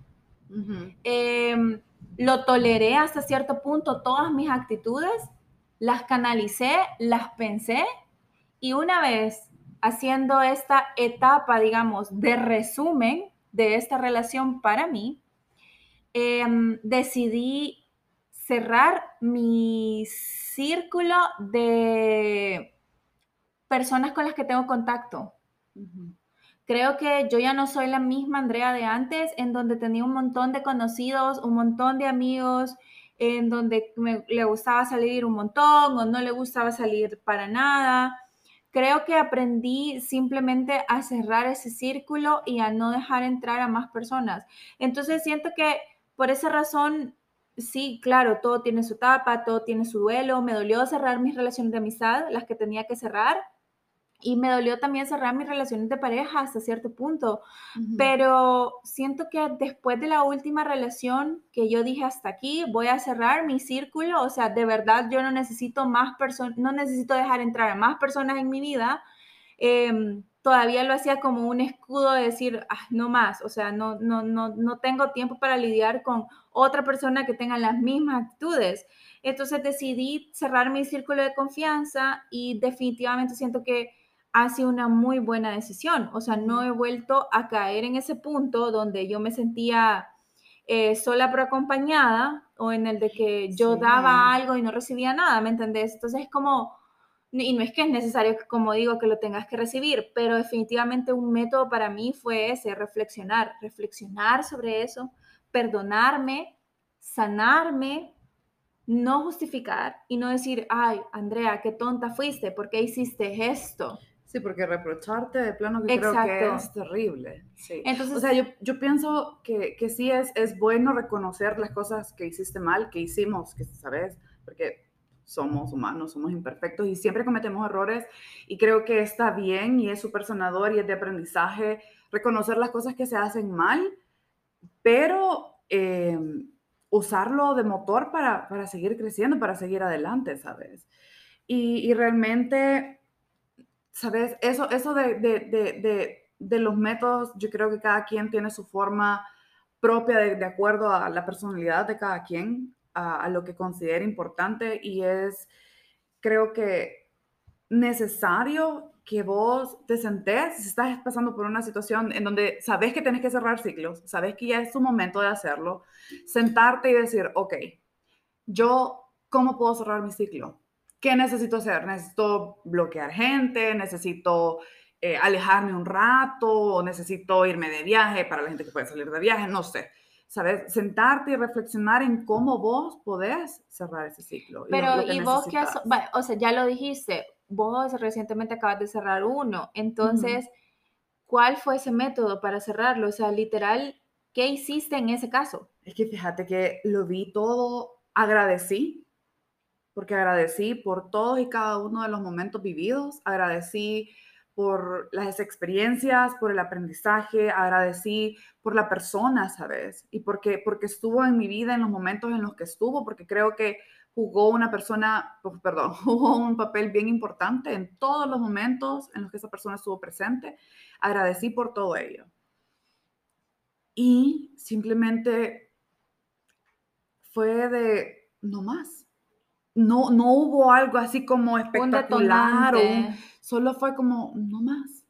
eh, lo toleré hasta cierto punto, todas mis actitudes, las canalicé, las pensé y una vez haciendo esta etapa, digamos, de resumen de esta relación para mí, em, decidí cerrar mi círculo de personas con las que tengo contacto. Ujú. Creo que yo ya no soy la misma Andrea de antes, en donde tenía un montón de conocidos, un montón de amigos, en donde me, le gustaba salir un montón o no le gustaba salir para nada. Creo que aprendí simplemente a cerrar ese círculo y a no dejar entrar a más personas. Entonces siento que por esa razón, sí, claro, todo tiene su etapa, todo tiene su duelo. Me dolió cerrar mis relaciones de amistad, las que tenía que cerrar. Y me dolió también cerrar mis relaciones de pareja hasta cierto punto. Ujú. Pero siento que después de la última relación que yo dije hasta aquí, voy a cerrar mi círculo. O sea, de verdad yo no necesito más personas, no necesito dejar entrar a más personas en mi vida. Em, todavía lo hacía como un escudo de decir, "Ah, no más. O sea, no, no, no, no tengo tiempo para lidiar con otra persona que tenga las mismas actitudes. Entonces decidí cerrar mi círculo de confianza y definitivamente siento que ha sido una muy buena decisión. O sea, no he vuelto a caer en ese punto donde yo me sentía eh, sola pero acompañada o en el de que yo Sí. daba algo y no recibía nada, ¿me entendés? Entonces es como, y no es que es necesario, como digo, que lo tengas que recibir, pero definitivamente un método para mí fue ese, reflexionar, reflexionar sobre eso, perdonarme, sanarme, no justificar y no decir, ay, Andrea, qué tonta fuiste, ¿por qué hiciste esto? Sí, porque reprocharte de plano que creo que es terrible. Sí. Entonces, o sea, yo, yo pienso que, que, sí es, es bueno reconocer las cosas que hiciste mal, que hicimos, que sabes, porque somos humanos, somos imperfectos y siempre cometemos errores y creo que está bien y es súper sanador y es de aprendizaje reconocer las cosas que se hacen mal, pero eh, usarlo de motor para, para, seguir creciendo, para seguir adelante, ¿sabes? Y, y realmente, ¿sabes? Eso, eso de, de, de, de, los métodos, yo creo que cada quien tiene su forma propia de, acuerdo a la personalidad de cada quien a, lo que considera importante y es, creo que necesario que vos te sentés, si estás pasando por una situación en donde sabes que tienes que cerrar ciclos, sabes que ya es tu momento de hacerlo, sentarte y decir, ok, yo, ¿cómo puedo cerrar mi ciclo? ¿Qué necesito hacer? ¿Necesito bloquear gente? ¿Necesito eh, alejarme un rato? ¿O necesito irme de viaje para la gente que puede salir de viaje? No sé. ¿sabes? Sentarte y reflexionar en cómo vos podés cerrar ese ciclo. Pero, ¿y vos qué has, o sea, ya lo dijiste, vos recientemente acabas de cerrar uno, entonces, ¿cuál fue ese método para cerrarlo? O sea, literal, ¿qué hiciste en ese caso? Es que fíjate que lo vi todo, agradecí, porque agradecí por todos y cada uno de los momentos vividos, agradecí por las experiencias, por el aprendizaje, agradecí por la persona, ¿sabes? Y porque, porque estuvo en mi vida en los momentos en los que estuvo, porque creo que jugó una persona, pues, perdón, [LAUGHS] jugó un papel bien importante en todos los momentos en los que esa persona estuvo presente. Agradecí por todo ello. Y simplemente fue de, no más. No, no hubo algo así como espectacular o solo fue como, no más,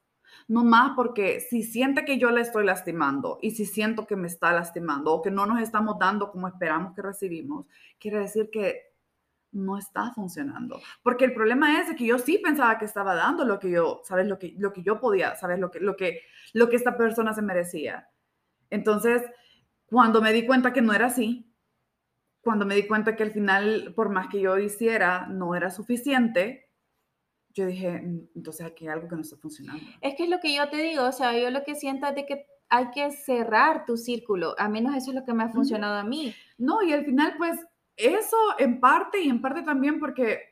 no más porque si siente que yo le estoy lastimando y si siento que me está lastimando o que no nos estamos dando como esperamos que recibimos, quiere decir que no está funcionando. Porque el problema es que yo sí pensaba que estaba dando lo que yo, ¿sabes? Lo que, lo que yo podía, ¿sabes? Lo que, lo, que, lo que esta persona se merecía. Entonces, cuando me di cuenta que no era así, cuando me di cuenta que al final, por más que yo hiciera, no era suficiente, yo dije, mm, entonces aquí hay algo que no está funcionando. Es que es lo que yo te digo, o sea, yo lo que siento es de que hay que cerrar tu círculo, a menos eso es lo que me ha funcionado a mí. No, y al final, pues, eso en parte y en parte también porque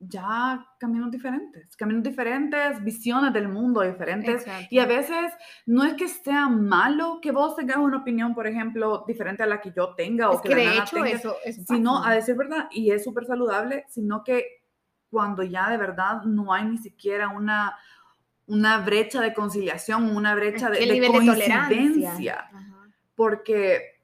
ya caminos diferentes, caminos diferentes, visiones del mundo diferentes. Y a veces no es que sea malo que vos tengas una opinión, por ejemplo, diferente a la que yo tenga o que, de hecho eso, sino a decir verdad, y es súper saludable, sino que cuando ya de verdad no hay ni siquiera una, una brecha de conciliación, una brecha de, de coincidencia. porque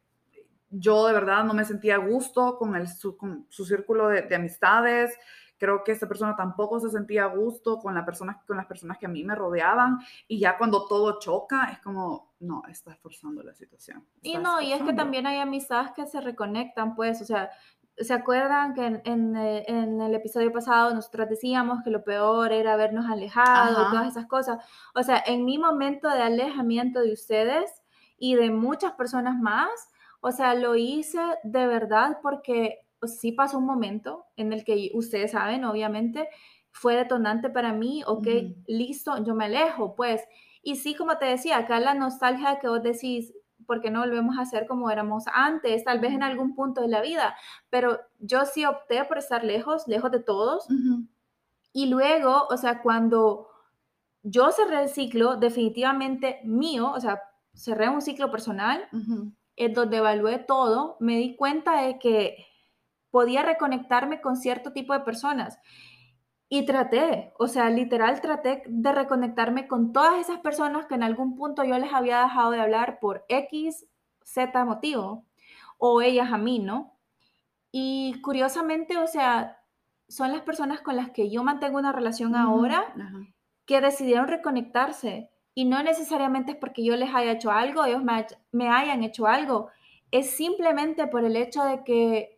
yo de verdad no me sentía a gusto con, el, su, su círculo de, amistades. Creo que esta persona tampoco se sentía a gusto con, la persona, con las personas que a mí me rodeaban. Y ya cuando todo choca, es como, no, estás forzando la situación. Y no, y es que también hay amistades que se reconectan, pues, o sea, ¿Se acuerdan que eh, en, el episodio pasado nosotros decíamos que lo peor era habernos alejado y todas esas cosas? O sea, en mi momento de alejamiento de ustedes y de muchas personas más, o sea, lo hice de verdad porque sí pasó un momento en el que ustedes saben, obviamente, fue detonante para mí, ok, listo, yo me alejo, pues. Y sí, como te decía, acá la nostalgia que vos decís, porque no volvemos a ser como éramos antes, tal vez en algún punto de la vida, pero yo sí opté por estar lejos, lejos de todos. Y luego, o sea, cuando yo cerré el ciclo definitivamente mío, o sea, cerré un ciclo personal, en donde evalué todo, me di cuenta de que podía reconectarme con cierto tipo de personas. Y traté, o sea, literal traté de reconectarme con todas esas personas que en algún punto yo les había dejado de hablar por X, Z motivo, o ellas a mí, ¿no? Y curiosamente, o sea, son las personas con las que yo mantengo una relación ahora que decidieron reconectarse. Y no necesariamente es porque yo les haya hecho algo, ellos me, me hayan hecho algo. Es simplemente por el hecho de que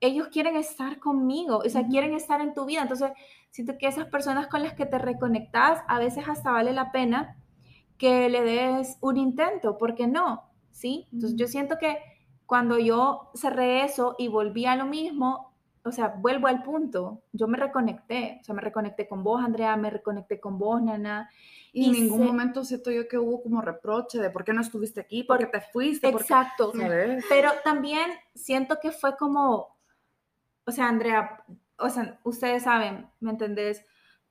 ellos quieren estar conmigo, o sea, quieren estar en tu vida. Entonces, siento que esas personas con las que te reconectas, a veces hasta vale la pena que le des un intento, ¿por qué no? ¿Sí? Entonces, yo siento que cuando yo cerré eso y volví a lo mismo, o sea, vuelvo al punto, yo me reconecté, o sea, me reconecté con vos, Andrea, me reconecté con vos, Nana. Y, en ningún momento siento yo que hubo como reproche de por qué no estuviste aquí, por qué te fuiste. Exacto. Pero también siento que fue como, o sea, Andrea, o sea, ustedes saben, ¿me entendés?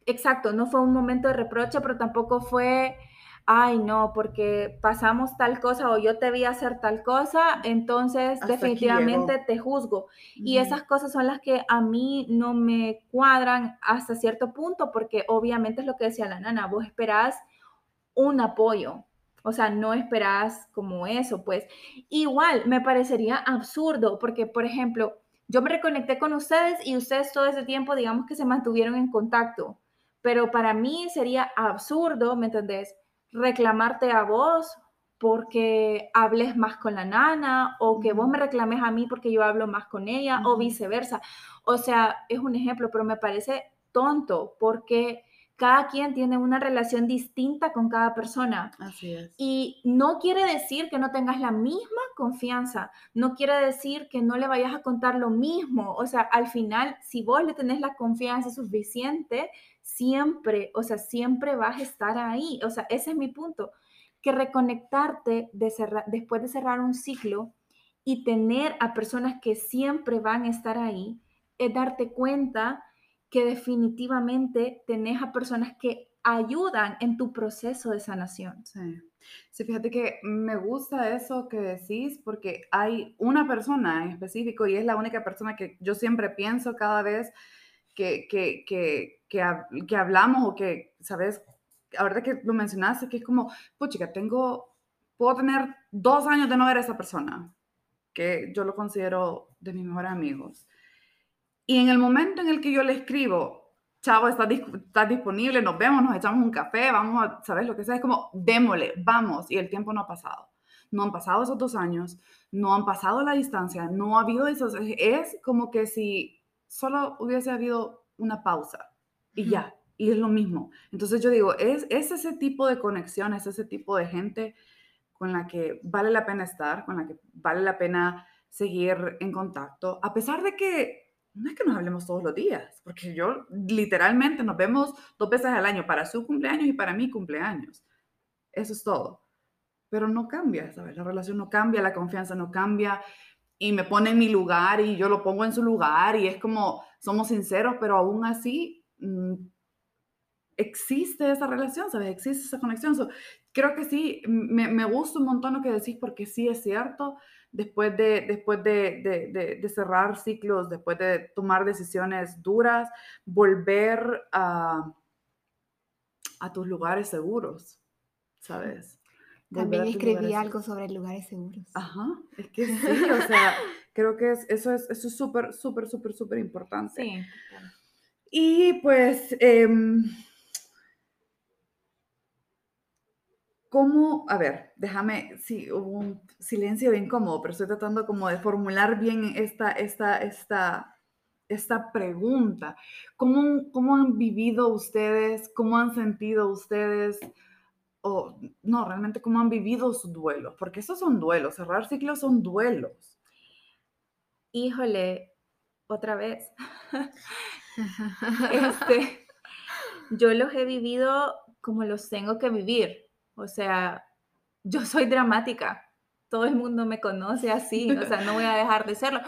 Exacto, no fue un momento de reproche, pero tampoco fue ay, no, porque pasamos tal cosa o yo te vi hacer tal cosa, entonces definitivamente te juzgo. Y esas cosas son las que a mí no me cuadran hasta cierto punto, porque obviamente es lo que decía la nana, vos esperás un apoyo. O sea, no esperás como eso, pues. Igual, me parecería absurdo, porque, por ejemplo, yo me reconecté con ustedes y ustedes todo ese tiempo, digamos que se mantuvieron en contacto. Pero para mí sería absurdo, ¿me entendés? reclamarte a vos porque hables más con la nana o que vos me reclames a mí porque yo hablo más con ella o viceversa. O sea, es un ejemplo, pero me parece tonto porque cada quien tiene una relación distinta con cada persona. Así es. Y no quiere decir que no tengas la misma confianza, no quiere decir que no le vayas a contar lo mismo. O sea, al final, si vos le tenés la confianza suficiente, siempre, o sea, siempre vas a estar ahí. O sea, ese es mi punto, que reconectarte después de cerrar un ciclo y tener a personas que siempre van a estar ahí, es darte cuenta que definitivamente tenés a personas que ayudan en tu proceso de sanación. Sí. Sí, fíjate que me gusta eso que decís porque hay una persona en específico y es la única persona que yo siempre pienso cada vez que, que, que, que, hablamos o que, ¿sabes? Ahorita que lo mencionaste, que es como, puchica, tengo, puedo tener dos años de no ver a esa persona, que yo lo considero de mis mejores amigos. Y en el momento en el que yo le escribo, chavo, estás, está disponible, nos vemos, nos echamos un café, vamos a, ¿sabes? Lo que sea, es como, démosle, vamos. Y el tiempo no ha pasado. No han pasado esos dos años, no han pasado la distancia, no ha habido eso. Es como que si solo hubiese habido una pausa y ya, y es lo mismo. Entonces yo digo, es, es ese tipo de conexión, es ese tipo de gente con la que vale la pena estar, con la que vale la pena seguir en contacto, a pesar de que no es que nos hablemos todos los días, porque yo literalmente nos vemos dos veces al año para su cumpleaños y para mi cumpleaños. Eso es todo. Pero no cambia, ¿sabes? La relación no cambia, la confianza no cambia y me pone en mi lugar y yo lo pongo en su lugar y es como somos sinceros, pero aún así mm, existe esa relación, ¿sabes? Existe esa conexión. creo que sí, me, me gusta un montón lo que decís porque sí es cierto después de, después de, de, cerrar ciclos, después de tomar decisiones duras, volver a, a tus lugares seguros, ¿sabes? También escribí algo sobre lugares seguros. Ajá, es que [LAUGHS] sí, o sea, creo que eso es eso es súper, súper, súper, súper importante. Sí. Y pues, eh, ¿Cómo? A ver, déjame, sí, hubo un silencio bien cómodo, pero estoy tratando como de formular bien esta, esta, esta, esta pregunta. ¿Cómo, ¿Cómo han vivido ustedes? ¿Cómo han sentido ustedes? O, no, realmente, ¿cómo han vivido sus duelos? Porque esos son duelos, cerrar ciclos son duelos. Híjole, otra vez. [LAUGHS] este, yo los he vivido como los tengo que vivir o sea, yo soy dramática. Todo el mundo me conoce así, o sea, no voy a dejar de serlo.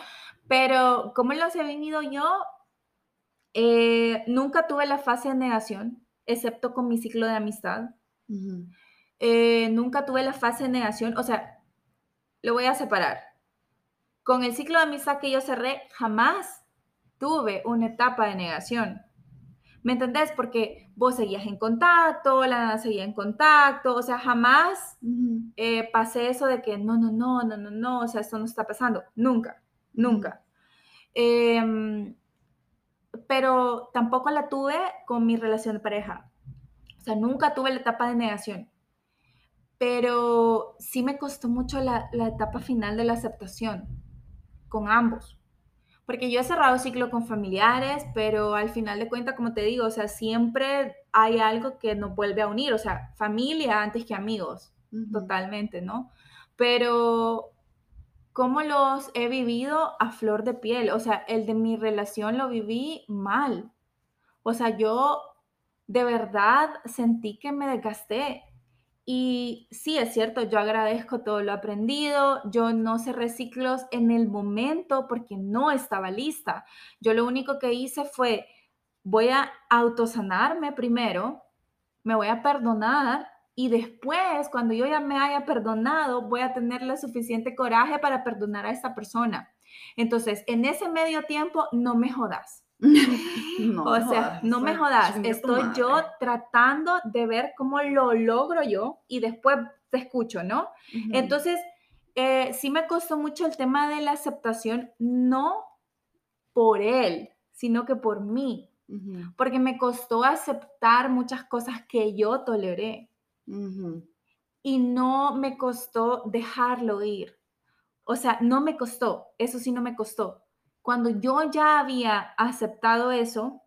Pero, ¿cómo los he vivido yo? Eh, nunca tuve la fase de negación, excepto con mi ciclo de amistad. Eh, nunca tuve la fase de negación, o sea, lo voy a separar. Con el ciclo de amistad que yo cerré, jamás tuve una etapa de negación. ¿Me entendés? Porque vos seguías en contacto, la nada seguía en contacto, o sea, jamás eh, pasé eso de que no, no, no, no, no, no, o sea, esto no está pasando, nunca, nunca. Em, pero tampoco la tuve con mi relación de pareja, o sea, nunca tuve la etapa de negación, pero sí me costó mucho la, la etapa final de la aceptación con ambos porque yo he cerrado ciclo con familiares, pero al final de cuentas, como te digo, o sea, siempre hay algo que nos vuelve a unir, o sea, familia antes que amigos, totalmente, ¿no? Pero cómo los he vivido a flor de piel. O sea, el de mi relación lo viví mal. O sea, yo de verdad sentí que me desgasté. Y sí, es cierto, yo agradezco todo lo aprendido, yo no cerré ciclos en el momento porque no estaba lista. Yo lo único que hice fue, voy a autosanarme primero, me voy a perdonar y después, cuando yo ya me haya perdonado, voy a tener el suficiente coraje para perdonar a esta persona. Entonces, en ese medio tiempo, no me jodas. [LAUGHS] No o sea, no me jodas. Estoy yo tratando de ver cómo lo logro yo y después te escucho, ¿no? Entonces, eh, sí me costó mucho el tema de la aceptación, no por él, sino que por mí. Porque me costó aceptar muchas cosas que yo toleré. Y no me costó dejarlo ir. O sea, no me costó, eso sí no me costó. Cuando yo ya había aceptado eso,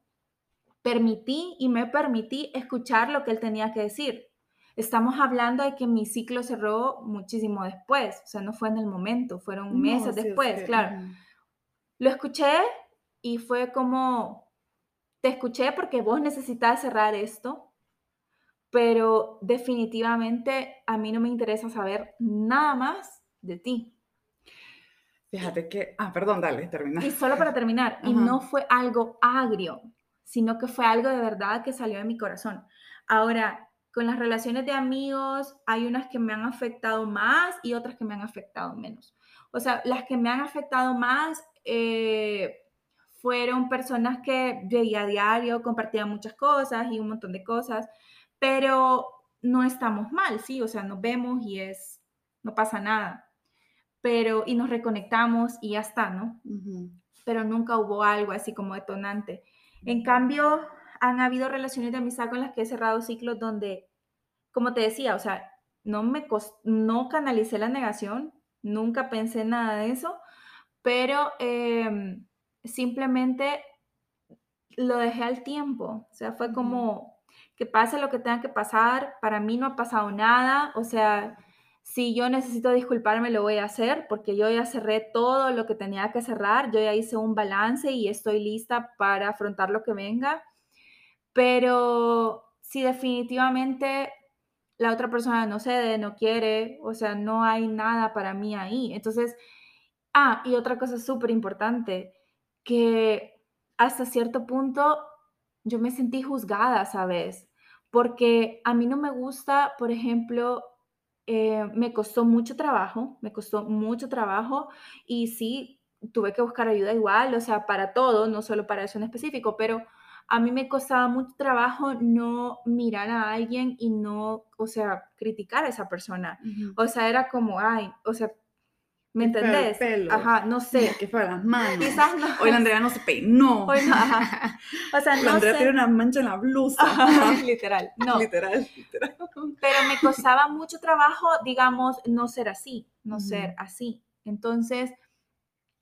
permití y me permití escuchar lo que él tenía que decir. Estamos hablando de que mi ciclo cerró muchísimo después, o sea, no fue en el momento, fueron meses después, claro. Lo escuché y fue como, te escuché porque vos necesitas cerrar esto, pero definitivamente a mí no me interesa saber nada más de ti. Fíjate que, ah, perdón, dale, termina. Y solo para terminar, y no fue algo agrio, sino que fue algo de verdad que salió de mi corazón. Ahora, con las relaciones de amigos, hay unas que me han afectado más y otras que me han afectado menos. O sea, las que me han afectado más eh, fueron personas que veía a diario, compartían muchas cosas y un montón de cosas pero no estamos mal, sí, o sea, nos vemos y es, no pasa nada, pero, y nos reconectamos y ya está, ¿no? Pero nunca hubo algo así como detonante. En cambio, han habido relaciones de amistad con las que he cerrado ciclos donde, como te decía, o sea, no me no canalicé la negación, nunca pensé nada de eso, pero em, simplemente lo dejé al tiempo, o sea, fue como, que pase lo que tenga que pasar, para mí no ha pasado nada, o sea, si yo necesito disculparme lo voy a hacer porque yo ya cerré todo lo que tenía que cerrar, yo ya hice un balance y estoy lista para afrontar lo que venga, pero si definitivamente la otra persona no cede, no quiere, o sea, no hay nada para mí ahí. Entonces, ah, y otra cosa súper importante, que hasta cierto punto yo me sentí juzgada, ¿sabes? porque a mí no me gusta, por ejemplo, eh, me costó mucho trabajo, me costó mucho trabajo y sí, tuve que buscar ayuda igual, o sea, para todo, no solo para eso en específico, pero a mí me costaba mucho trabajo no mirar a alguien y no, o sea, criticar a esa persona. O sea, era como, ay, o sea, ¿Me entendés? Ajá, no sé. [LAUGHS] Que fue las manos. Quizás no. Hoy la Andrea no se peinó. Hoy no, ajá. [LAUGHS] O sea, la Andrea tiene una mancha en la blusa. [LAUGHS] literal, no. Literal, literal. Pero me costaba mucho trabajo, digamos, no ser así, no ser así. Entonces,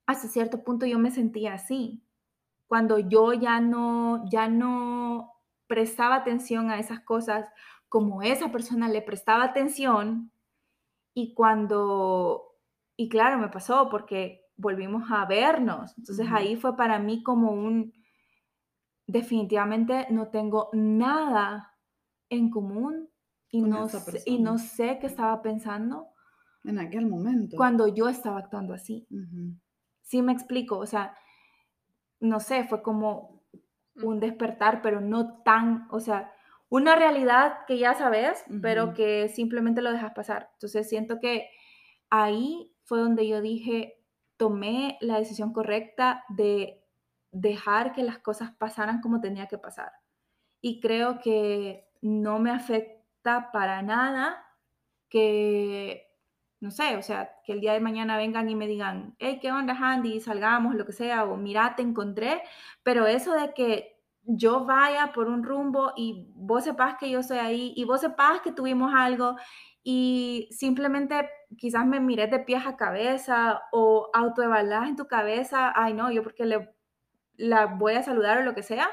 hasta cierto punto yo me sentía así. Cuando yo ya no, ya no prestaba atención a esas cosas como esa persona le prestaba atención y cuando y claro, me pasó porque volvimos a vernos. Entonces ahí fue para mí como un, definitivamente no tengo nada en común y, no, sé, y no sé qué estaba pensando. En aquel momento. Cuando yo estaba actuando así. Sí me explico, o sea, no sé, fue como mm. un despertar, pero no tan, o sea, una realidad que ya sabes, pero que simplemente lo dejas pasar. Entonces siento que ahí fue donde yo dije, tomé la decisión correcta de dejar que las cosas pasaran como tenía que pasar. Y creo que no me afecta para nada que, no sé, o sea, que el día de mañana vengan y me digan, hey, ¿qué onda, Handy? Salgamos, lo que sea, o mira, te encontré. Pero eso de que yo vaya por un rumbo y vos sepas que yo estoy ahí y vos sepas que tuvimos algo y simplemente quizás me miré de pies a cabeza o autoevaluás en tu cabeza, ay no, yo porque le, la voy a saludar o lo que sea,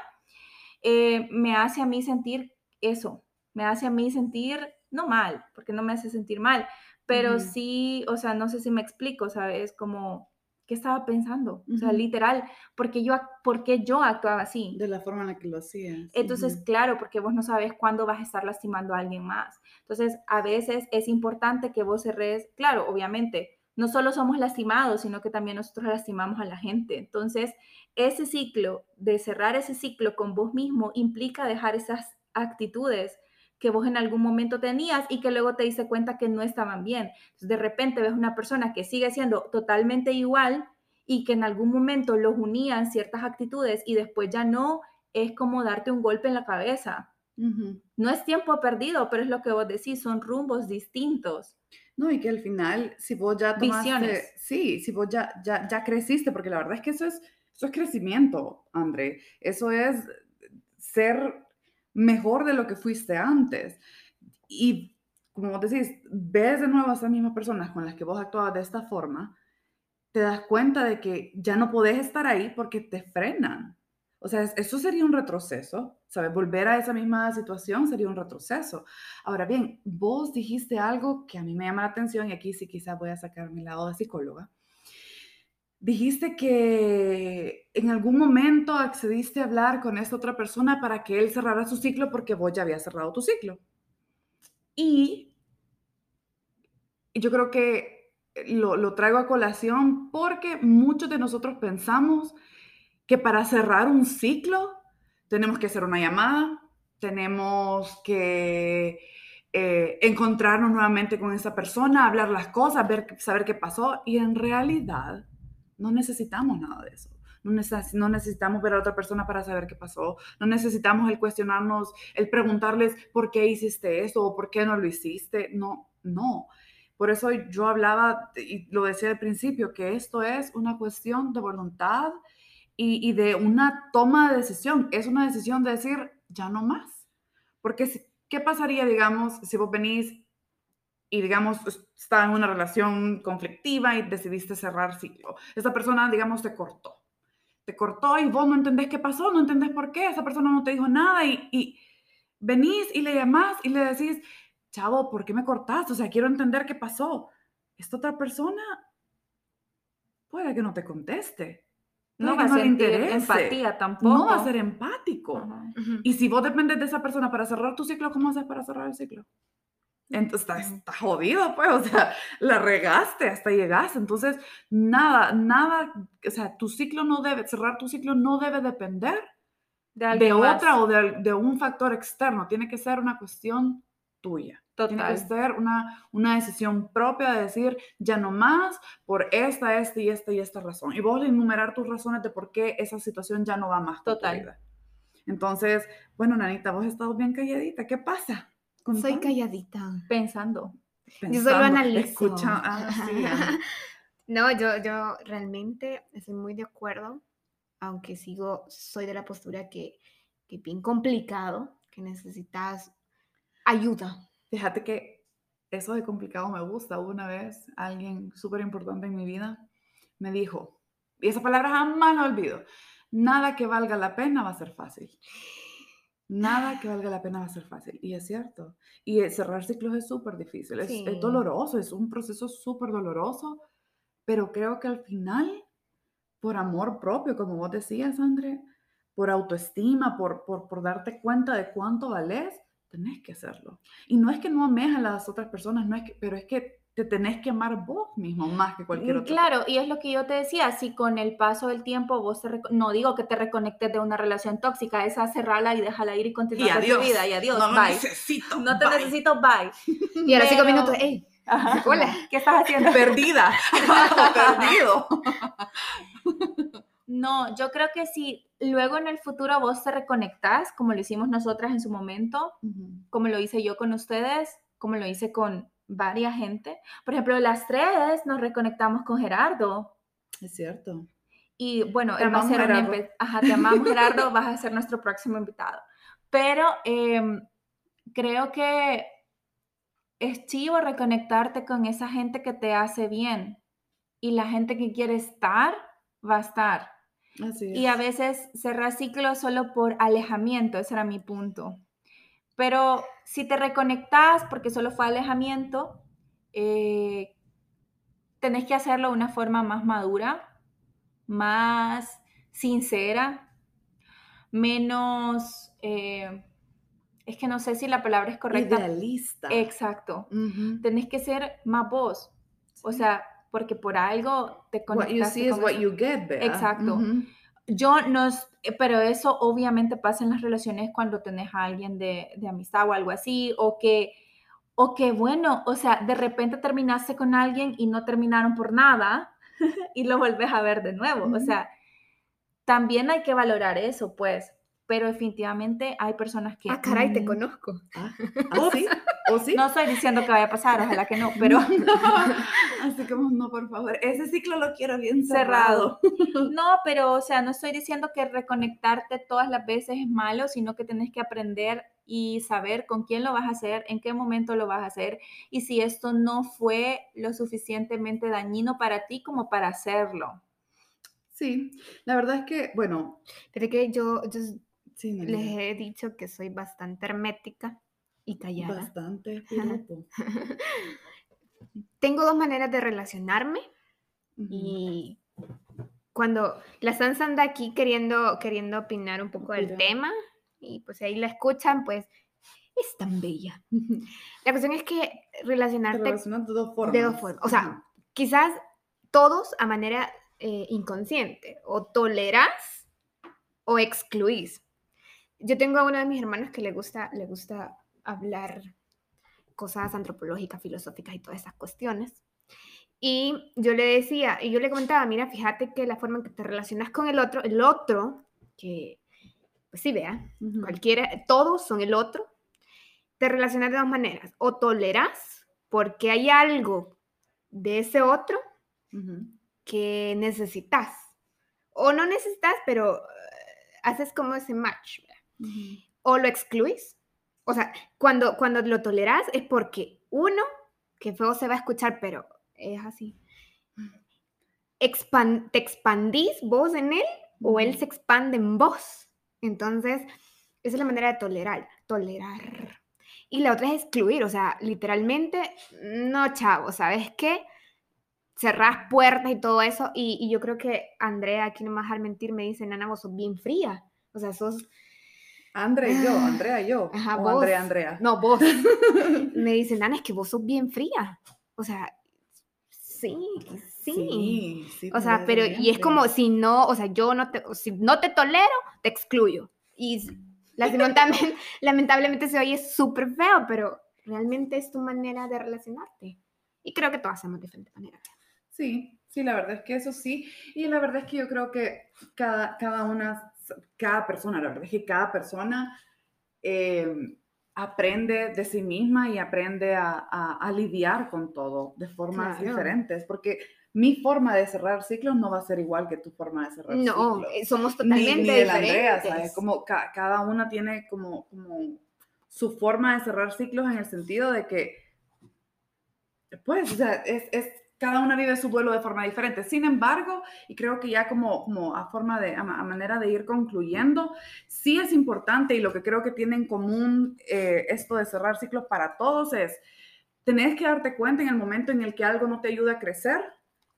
eh, me hace a mí sentir eso, me hace a mí sentir, no mal, porque no me hace sentir mal, pero sí, o sea, no sé si me explico, ¿sabes? Como, ¿qué estaba pensando? O sea, literal, porque yo, ac- ¿por qué yo actuaba así? De la forma en la que lo hacías. Entonces, Ujú. claro, porque vos no sabes cuándo vas a estar lastimando a alguien más. Entonces, a veces es importante que vos cerres, claro, obviamente, no solo somos lastimados, sino que también nosotros lastimamos a la gente. Entonces, ese ciclo, de cerrar ese ciclo con vos mismo, implica dejar esas actitudes que vos en algún momento tenías y que luego te diste cuenta que no estaban bien. Entonces, de repente ves una persona que sigue siendo totalmente igual y que en algún momento los unían ciertas actitudes y después ya no, es como darte un golpe en la cabeza. No es tiempo perdido, pero es lo que vos decís, son rumbos distintos. No, y que al final, si vos ya tomaste, Visiones. sí, si vos ya, ya, ya creciste, porque la verdad es que eso es, eso es crecimiento, André. Eso es ser mejor de lo que fuiste antes. Y como vos decís, ves de nuevo a esas mismas personas con las que vos actuabas de esta forma, te das cuenta de que ya no podés estar ahí porque te frenan. O sea, es- eso sería un retroceso, ¿sabes? Volver a esa misma situación sería un retroceso. Ahora bien, vos dijiste algo que a mí me llama la atención y aquí sí quizás voy a sacar mi lado de psicóloga. Dijiste que en algún momento accediste a hablar con esta otra persona para que él cerrara su ciclo porque vos ya habías cerrado tu ciclo. Y yo creo que lo, lo traigo a colación porque muchos de nosotros pensamos que para cerrar un ciclo tenemos que hacer una llamada, tenemos que eh, encontrarnos nuevamente con esa persona, hablar las cosas, ver, saber qué pasó y en realidad no necesitamos nada de eso. No, neces- no necesitamos ver a otra persona para saber qué pasó. No necesitamos el cuestionarnos, el preguntarles por qué hiciste eso o por qué no lo hiciste. No, no. Por eso yo hablaba y lo decía al principio, que esto es una cuestión de voluntad y, y de una toma de decisión. Es una decisión de decir, ya no más. Porque, ¿qué pasaría, digamos, si vos venís y, digamos, está en una relación conflictiva y decidiste cerrar ciclo? Esa persona, digamos, te cortó. Te cortó y vos no entendés qué pasó, no entendés por qué, esa persona no te dijo nada y, y venís y le llamás y le decís, chavo, ¿por qué me cortaste? O sea, quiero entender qué pasó. Esta otra persona puede que no te conteste. No va a interese, empatía tampoco. No va a ser empático. Y si vos dependes de esa persona para cerrar tu ciclo, ¿cómo haces para cerrar el ciclo? Entonces está, está jodido, pues, o sea, [LAUGHS] la regaste, hasta llegaste. Entonces, nada, nada, o sea, tu ciclo no debe, cerrar tu ciclo no debe depender De, de otra o de, de un factor externo. Tiene que ser una cuestión tuya. Tiene que Total. ser una, una decisión propia de decir, ya no más, por esta, esta y esta y esta razón. Y vos enumerar tus razones de por qué esa situación ya no va más Total. Entonces, bueno, Nanita, vos has estado bien calladita. ¿Qué pasa? Soy calladita. Pensando. Yo solo analizo. Escucha, ah, sí, ah. [LAUGHS] No, yo, yo realmente estoy muy de acuerdo, aunque sigo, soy de la postura que, que bien complicado, que necesitas ayuda. Fíjate que eso de complicado me gusta. Una vez alguien súper importante en mi vida me dijo, y esa palabra jamás la olvido, nada que valga la pena va a ser fácil. Nada que valga la pena va a ser fácil. Y es cierto. Y eh, cerrar ciclos es súper difícil, es, doloroso, es un proceso súper doloroso, pero creo que al final, por amor propio, como vos decías, André, por autoestima, por, por, por darte cuenta de cuánto vales, tenés que hacerlo. Y no es que no ames a las otras personas, no es que, pero es que te tenés que amar vos mismo más que cualquier Mm, otro. Claro, y es lo que yo te decía, si con el paso del tiempo vos te no digo que te reconectes de una relación tóxica, esa cerrala y déjala ir y continúa Y con adiós. tu vida y adiós, no lo bye. necesito. No te bye. necesito, bye. Y ahora cinco minutos, ¡ey! Ajá. Hola. [LAUGHS] ¿Qué estás haciendo? Perdida. [LAUGHS] [LAUGHS] Perdido. No, yo creo que si luego en el futuro vos te reconectás, como lo hicimos nosotras en su momento, Ujú. como lo hice yo con ustedes, como lo hice con varias gente. Por ejemplo, las tres nos reconectamos con Gerardo. Es cierto. Y bueno, Te él va a ser un Gerardo. empe- Ajá, te amamos, [LAUGHS] Gerardo, vas a ser nuestro próximo invitado. Pero em, creo que es chivo reconectarte con esa gente que te hace bien. Y la gente que quiere estar, va a estar. Así es. Y a veces cerrar ciclos solo por alejamiento, ese era mi punto. Pero si te reconectas porque solo fue alejamiento, eh, tenés que hacerlo de una forma más madura, más sincera, menos, eh, es que no sé si la palabra es correcta. Idealista. Exacto. Tenés que ser más vos. O sea, porque por algo te What you see is what you get, ¿verdad? Exacto. Yo no, pero eso obviamente pasa en las relaciones cuando tenés a alguien de, de amistad o algo así, o que o que bueno, o sea, de repente terminaste con alguien y no terminaron por nada [LAUGHS] y lo vuelves a ver de nuevo. O sea, también hay que valorar eso, pues. Pero definitivamente hay personas que... Ah, caray, te conozco. ¿Ah, [LAUGHS] ¿Ah, sí? ¿O sí? No estoy diciendo que vaya a pasar, ojalá que no, pero... [LAUGHS] [LAUGHS] Así como, no, por favor, ese ciclo lo quiero bien cerrado. cerrado. [LAUGHS] No, pero, o sea, no estoy diciendo que reconectarte todas las veces es malo, sino que tenés que aprender y saber con quién lo vas a hacer, en qué momento lo vas a hacer y si esto no fue lo suficientemente dañino para ti como para hacerlo. Sí, la verdad es que, bueno. Pero que yo, les he dicho que soy bastante hermética y callada. Bastante [LAUGHS] Tengo dos maneras de relacionarme y cuando la Sansa anda aquí queriendo, queriendo opinar un poco del tema, y pues ahí la escuchan, pues es tan bella. [LAUGHS] La cuestión es que relacionarte de dos formas. De dos formas. O sea, quizás todos a manera eh, inconsciente, o tolerás o excluís. Yo tengo a uno de mis hermanos que le gusta, le gusta hablar cosas antropológicas, filosóficas y todas esas cuestiones. Y yo le decía, y yo le comentaba, mira, fíjate que la forma en que te relacionas con el otro, el otro, que pues sí, vea, cualquiera, todos son el otro, te relacionas de dos maneras, o toleras porque hay algo de ese otro que necesitas, o no necesitas, pero eh, haces como ese match, o lo excluís. O sea, cuando, cuando lo toleras es porque uno, que feo se va a escuchar, pero es así, te expandís vos en él o él se expande en vos. Entonces, esa es la manera de tolerar, tolerar. Y la otra es excluir, o sea, literalmente, no, chavo, ¿sabes qué? Cerrás puertas y todo eso, y, yo creo que Andrea, aquí no me vas a mentir, me dice, Nana, vos sos bien fría, o sea, sos... Andrea y yo, ah, Andrea y yo. Ajá, o Andrea, Andrea. No, vos. [LAUGHS] me dice, Nana, es que vos sos bien fría. O sea, sí, sí. sí, o sea, pero, y es como si no, o sea, yo no te, si no te tolero, te excluyo. Y lamentablemente, [LAUGHS] lamentablemente se oye súper feo, pero realmente es tu manera de relacionarte. Y creo que todas hacemos diferentes maneras. Sí, sí, la verdad es que eso sí. Y la verdad es que yo creo que cada, cada una, cada persona, la verdad es que cada persona eh, aprende de sí misma y aprende a, a, lidiar con todo de formas diferentes, porque mi forma de cerrar ciclos no va a ser igual que tu forma de cerrar ciclos. No, eh, somos totalmente ni, diferentes. Andrea, ¿sabes? Como cada una tiene como, como su forma de cerrar ciclos en el sentido de que, pues, o sea, es, es cada una vive su duelo de forma diferente. Sin embargo, y creo que ya como, como a forma de, a, manera de ir concluyendo, sí es importante y lo que creo que tiene en común eh, esto de cerrar ciclos para todos es, tenés que darte cuenta en el momento en el que algo no te ayuda a crecer,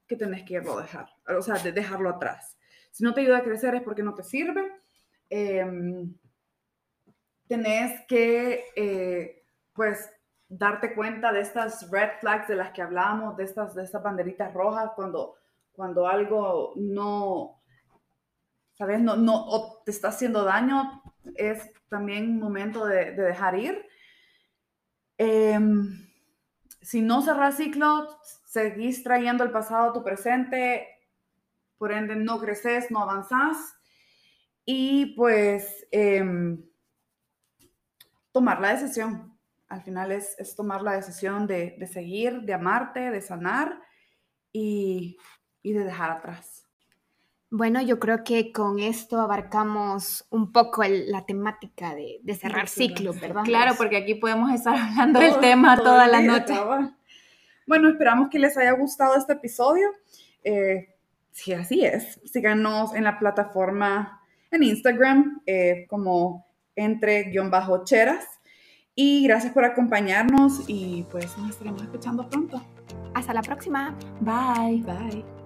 que tenés que irlo a dejar, o sea, de dejarlo atrás. Si no te ayuda a crecer es porque no te sirve. Em, tenés que, eh, pues, darte cuenta de estas red flags de las que hablábamos, de estas, de estas banderitas rojas, cuando, cuando algo no, ¿sabes? No, no, te está haciendo daño, es también momento de, dejar ir. Em, si no cerras ciclo, seguís trayendo el pasado a tu presente, por ende no creces, no avanzás. Y pues em, tomar la decisión al final es, tomar la decisión de, seguir, de amarte, de sanar y, de dejar atrás. Bueno, yo creo que con esto abarcamos un poco la temática de, cerrar ciclos, ¿verdad? Claro, porque aquí podemos estar hablando del tema toda la noche. Bueno, esperamos que les haya gustado este episodio. Eh, si así es, síganos en la plataforma en Instagram eh, como entre-cheras Y gracias por acompañarnos y pues nos estaremos escuchando pronto. Hasta la próxima. Bye. Bye.